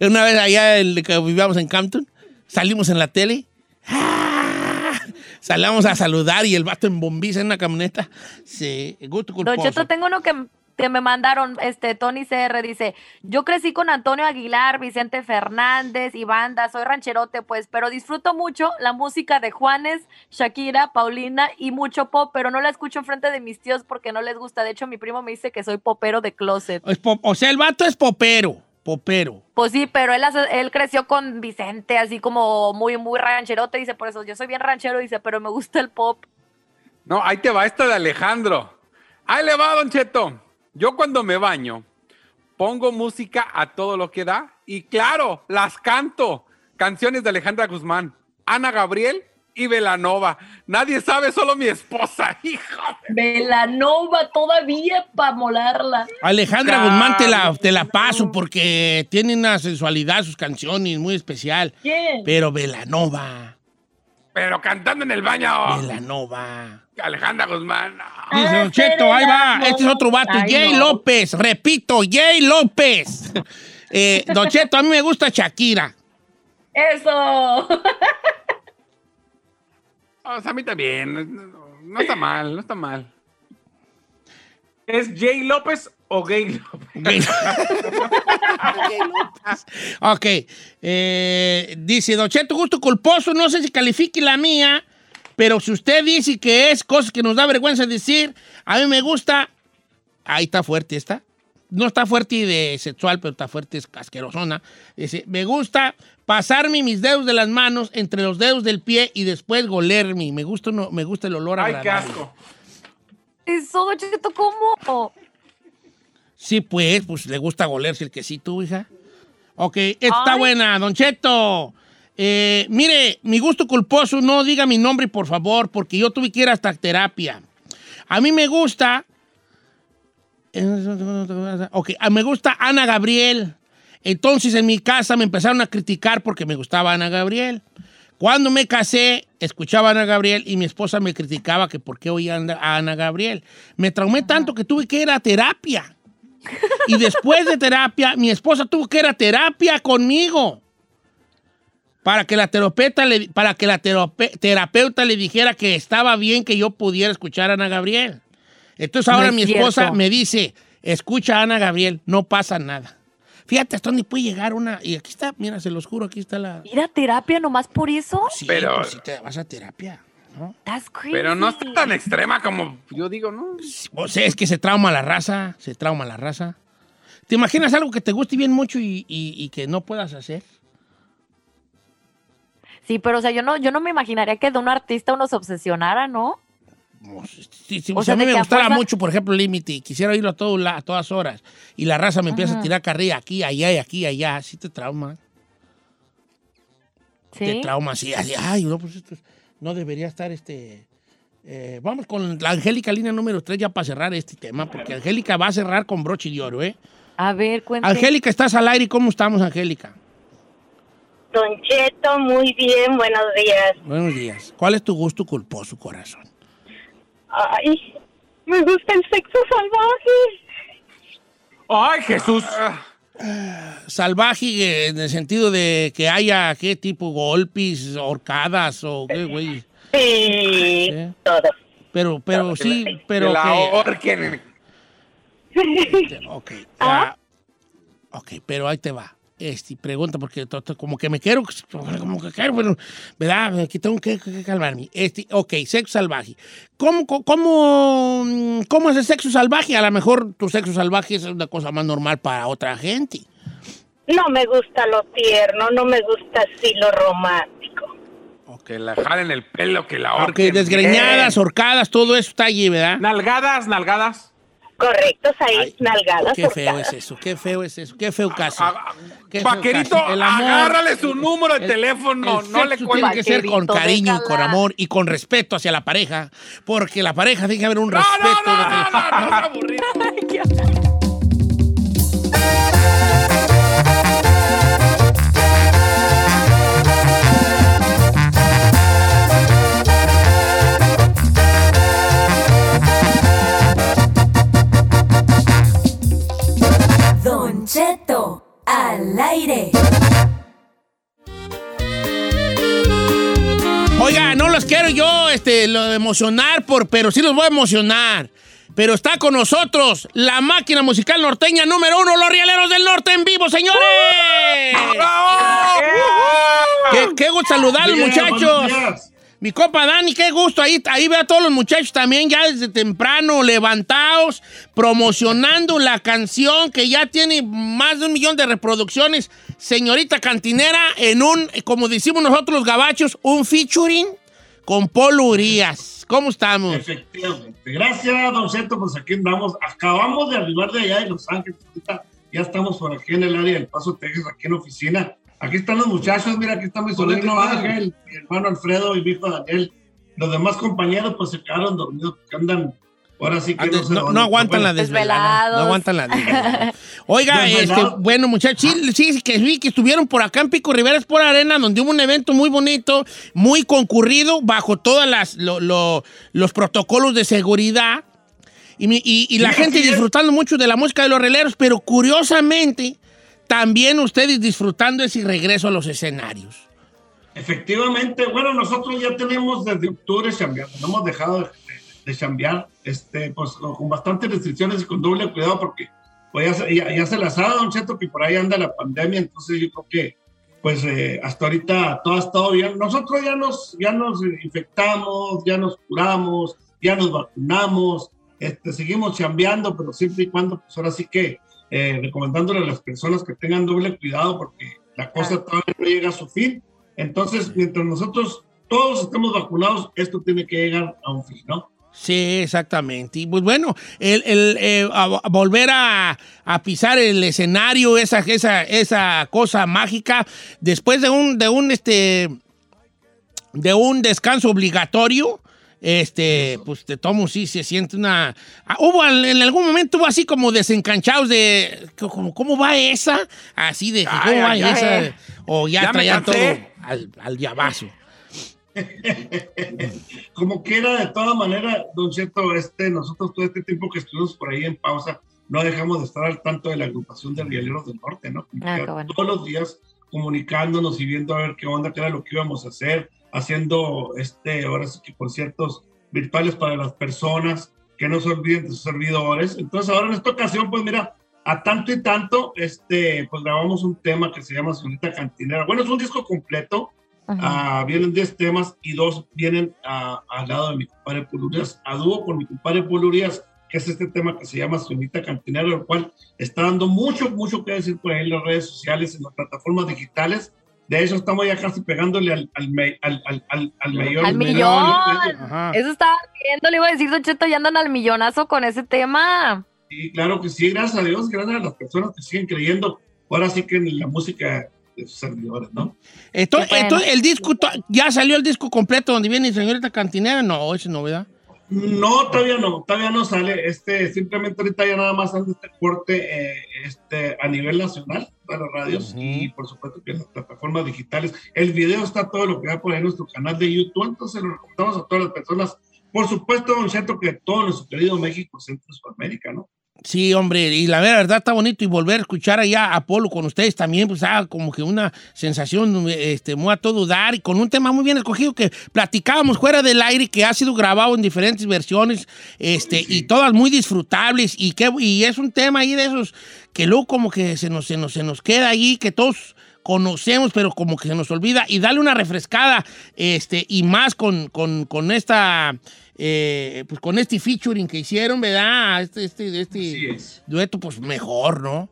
Una vez allá el, que vivíamos en Campton, salimos en la tele. Ah, Salíamos a saludar y el vato en bombiza en una camioneta. Sí, gusto Don culposo. Cheto, tengo uno que, que me mandaron, este, Tony CR dice, yo crecí con Antonio Aguilar, Vicente Fernández y banda, soy rancherote, pues, pero disfruto mucho la música de Juanes, Shakira, Paulina y mucho pop, pero no la escucho enfrente de mis tíos porque no les gusta. De hecho, mi primo me dice que soy popero de closet. Es po- o sea, el vato es popero. Popero. Pues sí, pero él, hace- él creció con Vicente, así como muy, muy rancherote, dice, por eso yo soy bien ranchero, dice, pero me gusta el pop. No, ahí te va esta de Alejandro. Ahí le va, Don Cheto. Yo cuando me baño, pongo música a todo lo que da y claro, las canto. Canciones de Alejandra Guzmán, Ana Gabriel y Velanova. Nadie sabe, solo mi esposa, hijo. Velanova todavía para molarla. Alejandra Claro. Guzmán te la, te la paso porque tiene una sensualidad sus canciones muy especial. ¿Quién? Pero Velanova, Pero cantando en el baño. Velanova. Alejandra Guzmán. no. Dice Don Cheto, ahí va. Este es otro vato, Ay, Jay no. López. Repito, Jay López. Eh, Don Cheto, a mí me gusta Shakira. Eso. O sea, a mí también. No, no está mal, no está mal. ¿Es Jay López o Gay López? Ok. eh, dice, Don Cheto, gusto culposo. No sé si califique la mía, pero si usted dice que es cosas que nos da vergüenza decir, a mí me gusta. Ahí está fuerte esta. No está fuerte de sexual, pero está fuerte, es asquerosona. Dice, me gusta pasarme mis dedos de las manos entre los dedos del pie y después golerme. Me gusta, no, me gusta el olor a Ay, qué asco. Eso, Don Cheto, ¿cómo? Sí, pues, pues le gusta golerse el quesito, hija. Ok, esta está Ay. buena, Don Cheto. Eh, mire, mi gusto culposo, no diga mi nombre, por favor, porque yo tuve que ir hasta terapia. A mí me gusta. Ok, me gusta Ana Gabriel. Entonces en mi casa me empezaron a criticar porque me gustaba Ana Gabriel. Cuando me casé, escuchaba a Ana Gabriel y mi esposa me criticaba que por qué oía a Ana Gabriel. Me traumé tanto que tuve que ir a terapia. Y después de terapia, mi esposa tuvo que ir a terapia conmigo. Para que la terapeuta le, para que la terape- terapeuta le dijera que estaba bien que yo pudiera escuchar a Ana Gabriel. Entonces No ahora es mi esposa cierto. me dice, escucha a Ana Gabriel, no pasa nada. Fíjate hasta dónde puede llegar una... Y aquí está, mira, se los juro, aquí está la... ¿Ir a terapia nomás por eso? Sí, Pero- pues sí te vas a terapia, ¿no? That's crazy. Pero no está tan extrema como yo digo, ¿no? O sea, es que se trauma la raza, se trauma la raza. ¿Te imaginas algo que te guste bien mucho y, y- y que no puedas hacer? Sí, pero o sea, yo no, yo no me imaginaría que de un artista uno se obsesionara, ¿no? Pues, O si sea, a mí me gustara fuerza- mucho, por ejemplo, Límite, y quisiera oírlo a, todo a todas horas, y la raza me empieza a tirar carrilla aquí, allá y aquí, allá, sí te trauma. Te Sí. trauma así, así, ay, no, pues esto es- no debería estar este... eh, vamos con la Angélica, línea número 3, ya para cerrar este tema, porque Angélica va a cerrar con broche de oro, ¿eh? A ver, cuéntame. Angélica, estás al aire, ¿cómo estamos, Angélica? Don Cheto, muy bien, buenos días. Buenos días. ¿Cuál es tu gusto culposo, corazón? Ay, me gusta el sexo salvaje. Ay, Jesús. Salvaje eh, en el sentido de que haya, ¿qué tipo? Golpes, horcadas o qué, güey. Sí, Sí. todo. Pero, pero sí, pero que la que... ahorquen. Ok, ah, ok, pero ahí te va. Este, pregunta, porque to- to- como que me quiero, como que quiero, pero, ¿verdad? Aquí tengo que, que calmarme. Este, ok, sexo salvaje. ¿Cómo, cómo, mm, ¿Cómo es el sexo salvaje? A lo mejor tu sexo salvaje es una cosa más normal para otra gente. No me gusta lo tierno, no me gusta así lo romántico. Que la jalen el pelo, que la Ok, ahorquen. desgreñadas, horcadas, todo eso está allí, ¿verdad? Nalgadas, nalgadas. Correctos ahí, Ay, nalgadas. Qué feo es eso, qué feo es eso, qué feo caso. Ah, Qué feo Vaquerito, caso. El amor- agárrale su número de el- teléfono, el no le sexo cuelgues. tiene que ser con cariño y con amor y con respeto hacia la pareja, porque la pareja tiene que haber un No, respeto. no, no, no, no, no, emocionar, por, pero sí los voy a emocionar. Pero está con nosotros la máquina musical norteña número uno, los Rieleros del Norte en vivo, señores. Qué, qué gusto saludarlos, muchachos. Mi copa Dani, qué gusto. Ahí, ahí ve a todos los muchachos también ya desde temprano levantados, promocionando la canción que ya tiene más de un millón de reproducciones. Señorita Cantinera, en un, como decimos nosotros los gabachos, un featuring con Polo Urias. ¿Cómo estamos? Efectivamente. Gracias, Don Cheto, pues aquí andamos. Acabamos de arribar de allá de Los Ángeles. Ahorita ya estamos por aquí en el área del Paso, Texas, aquí en la oficina. Aquí están los muchachos, mira, aquí está mi sobrino Ángel, mi hermano Alfredo y mi hijo Daniel. Los demás compañeros pues se quedaron dormidos porque andan, ahora sí que Antes, no, dónde. no aguantan la desvelada. No aguantan la desvelada. Oiga, este, bueno, muchachos, sí, sí, que vi que estuvieron por acá en Pico Rivera es por Arena, donde hubo un evento muy bonito, muy concurrido, bajo todos los protocolos de seguridad. Y, mi- y- y la gente disfrutando mucho de la música de los releros, pero curiosamente, también ustedes disfrutando ese regreso a los escenarios. Efectivamente, bueno, nosotros ya tenemos desde octubre chambeando, no hemos dejado de, de- chambear, este, pues con, bastantes restricciones y con doble cuidado porque pues ya, se- ya, ya se las ha dado, Don Cheto, que por ahí anda la pandemia, entonces yo creo que pues eh, hasta ahorita todo ha estado bien. Nosotros ya nos, ya nos infectamos, ya nos curamos, ya nos vacunamos, este, seguimos chambeando, pero siempre y cuando, pues ahora sí que eh, recomendándole a las personas que tengan doble cuidado porque la cosa todavía no llega a su fin. Entonces, mientras nosotros todos estemos vacunados, esto tiene que llegar a un fin, ¿no? Sí, exactamente. Y pues bueno, el, el, eh, a- a volver a, a pisar el escenario, esa, esa, esa cosa mágica, después de un, de un, este, de un descanso obligatorio, este, pues te tomo, sí, se siente una... ah, Hubo, en algún momento hubo así como desencanchados de, como, ¿cómo va esa? Así de, ¿cómo Ay, va esa? O ya, Ya traían todo al, al llavazo. Como quiera, de todas maneras, Don Cheto, este, nosotros todo este tiempo que estuvimos por ahí en pausa, no dejamos de estar al tanto de la agrupación de Rieleros del Norte, ¿no? Ah, bueno. Todos los días comunicándonos y viendo a ver qué onda, qué era lo que íbamos a hacer, haciendo, este, ahora sí que conciertos virtuales para las personas, que no se olviden de sus servidores. Entonces, ahora en esta ocasión, pues mira, a tanto y tanto, este, pues grabamos un tema que se llama Señorita Cantinera. Bueno, es un disco completo, Ah, vienen 10 temas y dos vienen ah, al lado de mi compadre Polurias, a dúo con mi compadre Polurias, que es este tema que se llama Sonita Cantinera, el cual está dando mucho, mucho que decir por ahí en las redes sociales, en las plataformas digitales. De hecho, estamos ya casi pegándole al, al, me- al, al, al, al millón. Al millón. Eso estaba viendo, le iba a decir, Don Cheto, ya andan al millonazo con ese tema. Sí, claro que sí, gracias a Dios, gracias a las personas que siguen creyendo, ahora sí que en la música de sus servidores, ¿no? Entonces, Qué bueno. entonces, el disco, ya salió el disco completo donde viene Señorita Cantinera. No, es novedad. No, todavía no, todavía no sale. Este, simplemente ahorita ya nada más anda este corte eh, este, a nivel nacional para las radios y por supuesto que en las plataformas digitales. El video está todo lo que va por ahí en nuestro canal de YouTube, entonces lo recomendamos a todas las personas. Por supuesto, Don Cheto, que todo nuestro querido México, Centro y Sudamérica, ¿no? Sí, hombre, y la verdad está bonito y volver a escuchar allá a Apolo con ustedes también, pues ah, como que una sensación este, muy a todo dar y con un tema muy bien escogido que platicábamos fuera del aire que ha sido grabado en diferentes versiones este, y todas muy disfrutables y, que, y es un tema ahí de esos que luego como que se nos, se nos, se nos queda ahí, que todos conocemos, pero como que se nos olvida y darle una refrescada este, y más con, con, con esta... eh, pues con este featuring que hicieron, ¿verdad? Este, este, este, es. dueto, pues mejor, ¿no?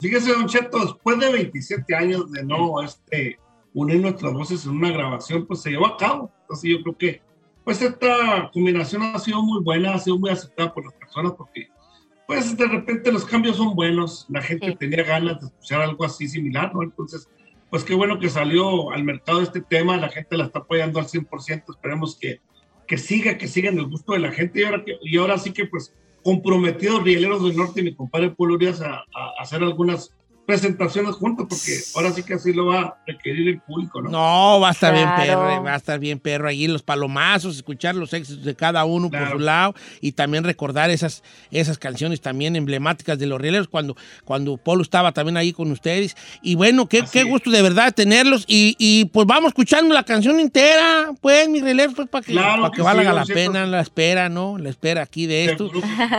Fíjese, Don Cheto, después de 27 años de no este, unir nuestras voces en una grabación, pues se llevó a cabo. Entonces yo creo que pues esta combinación ha sido muy buena, ha sido muy aceptada por las personas porque pues de repente los cambios son buenos, la gente Sí. tenía ganas de escuchar algo así similar, ¿no? Entonces, pues qué bueno que salió al mercado este tema, la gente la está apoyando al 100%, esperemos que, que siga, que siga en el gusto de la gente. Y ahora, que, y ahora sí que pues comprometidos rieleros del norte y mi compadre Polo Urias a, a hacer algunas presentaciones juntos, porque ahora sí que así lo va a requerir el público, ¿no? No, va a estar bien perro, va a estar bien perro allí los palomazos, escuchar los éxitos de cada uno por su lado y también recordar esas, esas canciones también emblemáticas de los rieleros cuando, cuando Polo estaba también ahí con ustedes. Y bueno, qué, qué gusto de verdad tenerlos y, y, pues vamos escuchando la canción entera, pues mis rieleros, pues para que, Claro para que que valga sí, la pena, la espera, ¿no? La espera aquí de esto.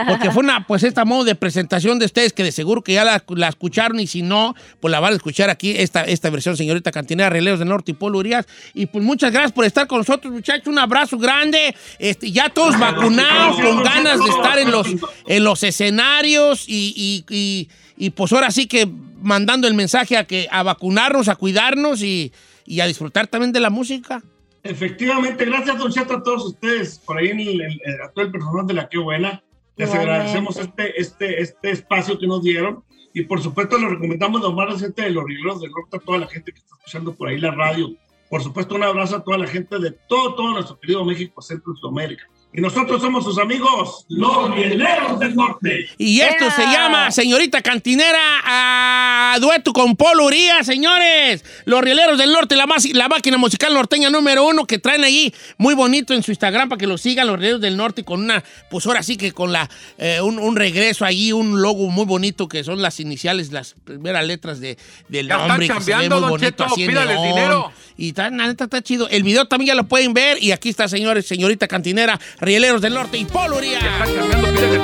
Porque fue una, pues, esta modo de presentación de ustedes que de seguro que ya la, la escucharon y si no, pues la van a escuchar aquí, esta, esta versión, señorita Cantinera, Releos del Norte y Polo Urias. Y pues muchas gracias por estar con nosotros, muchachos. Un abrazo grande. Este, ya todos vacunados, con ganas de estar en los, en los escenarios y, y, y- y, pues ahora sí que mandando el mensaje a, que, a vacunarnos, a cuidarnos y, y a disfrutar también de la música. Efectivamente, gracias, Don Cheto, a todos ustedes, por ahí en el- a todo el personal de la Que Buena. Les Igualmente. agradecemos este, este, este espacio que nos dieron. Y por supuesto, le recomendamos lo más reciente de los Rieleros del Norte a toda la gente que está escuchando por ahí la radio. Por supuesto, un abrazo a toda la gente de todo, todo nuestro querido México, Centro y Sudamérica. Y nosotros somos sus amigos, los Rieleros del Norte. Y esto Yeah. se llama Señorita Cantinera a dueto con Polo Uría, señores. Los Rieleros del Norte, la, más, la máquina musical norteña número uno que traen ahí muy bonito en su Instagram para que lo sigan los Rieleros del Norte con una, pues ahora sí que con la eh, un, un regreso allí, un logo muy bonito que son las iniciales, las primeras letras de, del Ya están nombre. que se ve chambeando, muy Don bonito Cheto, así en pídales neón. dinero. Y está, la neta está chido. El video también ya lo pueden ver. Y aquí está, señores, señorita Cantinera, Rieleros del Norte y Polo Uría. Están cambiando, pídele.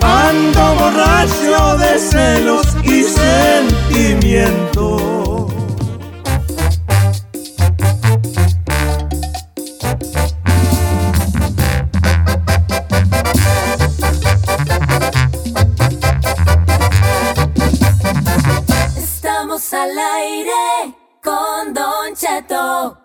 Ando borracho de celos y sentimiento. Estamos al aire con Don Cheto.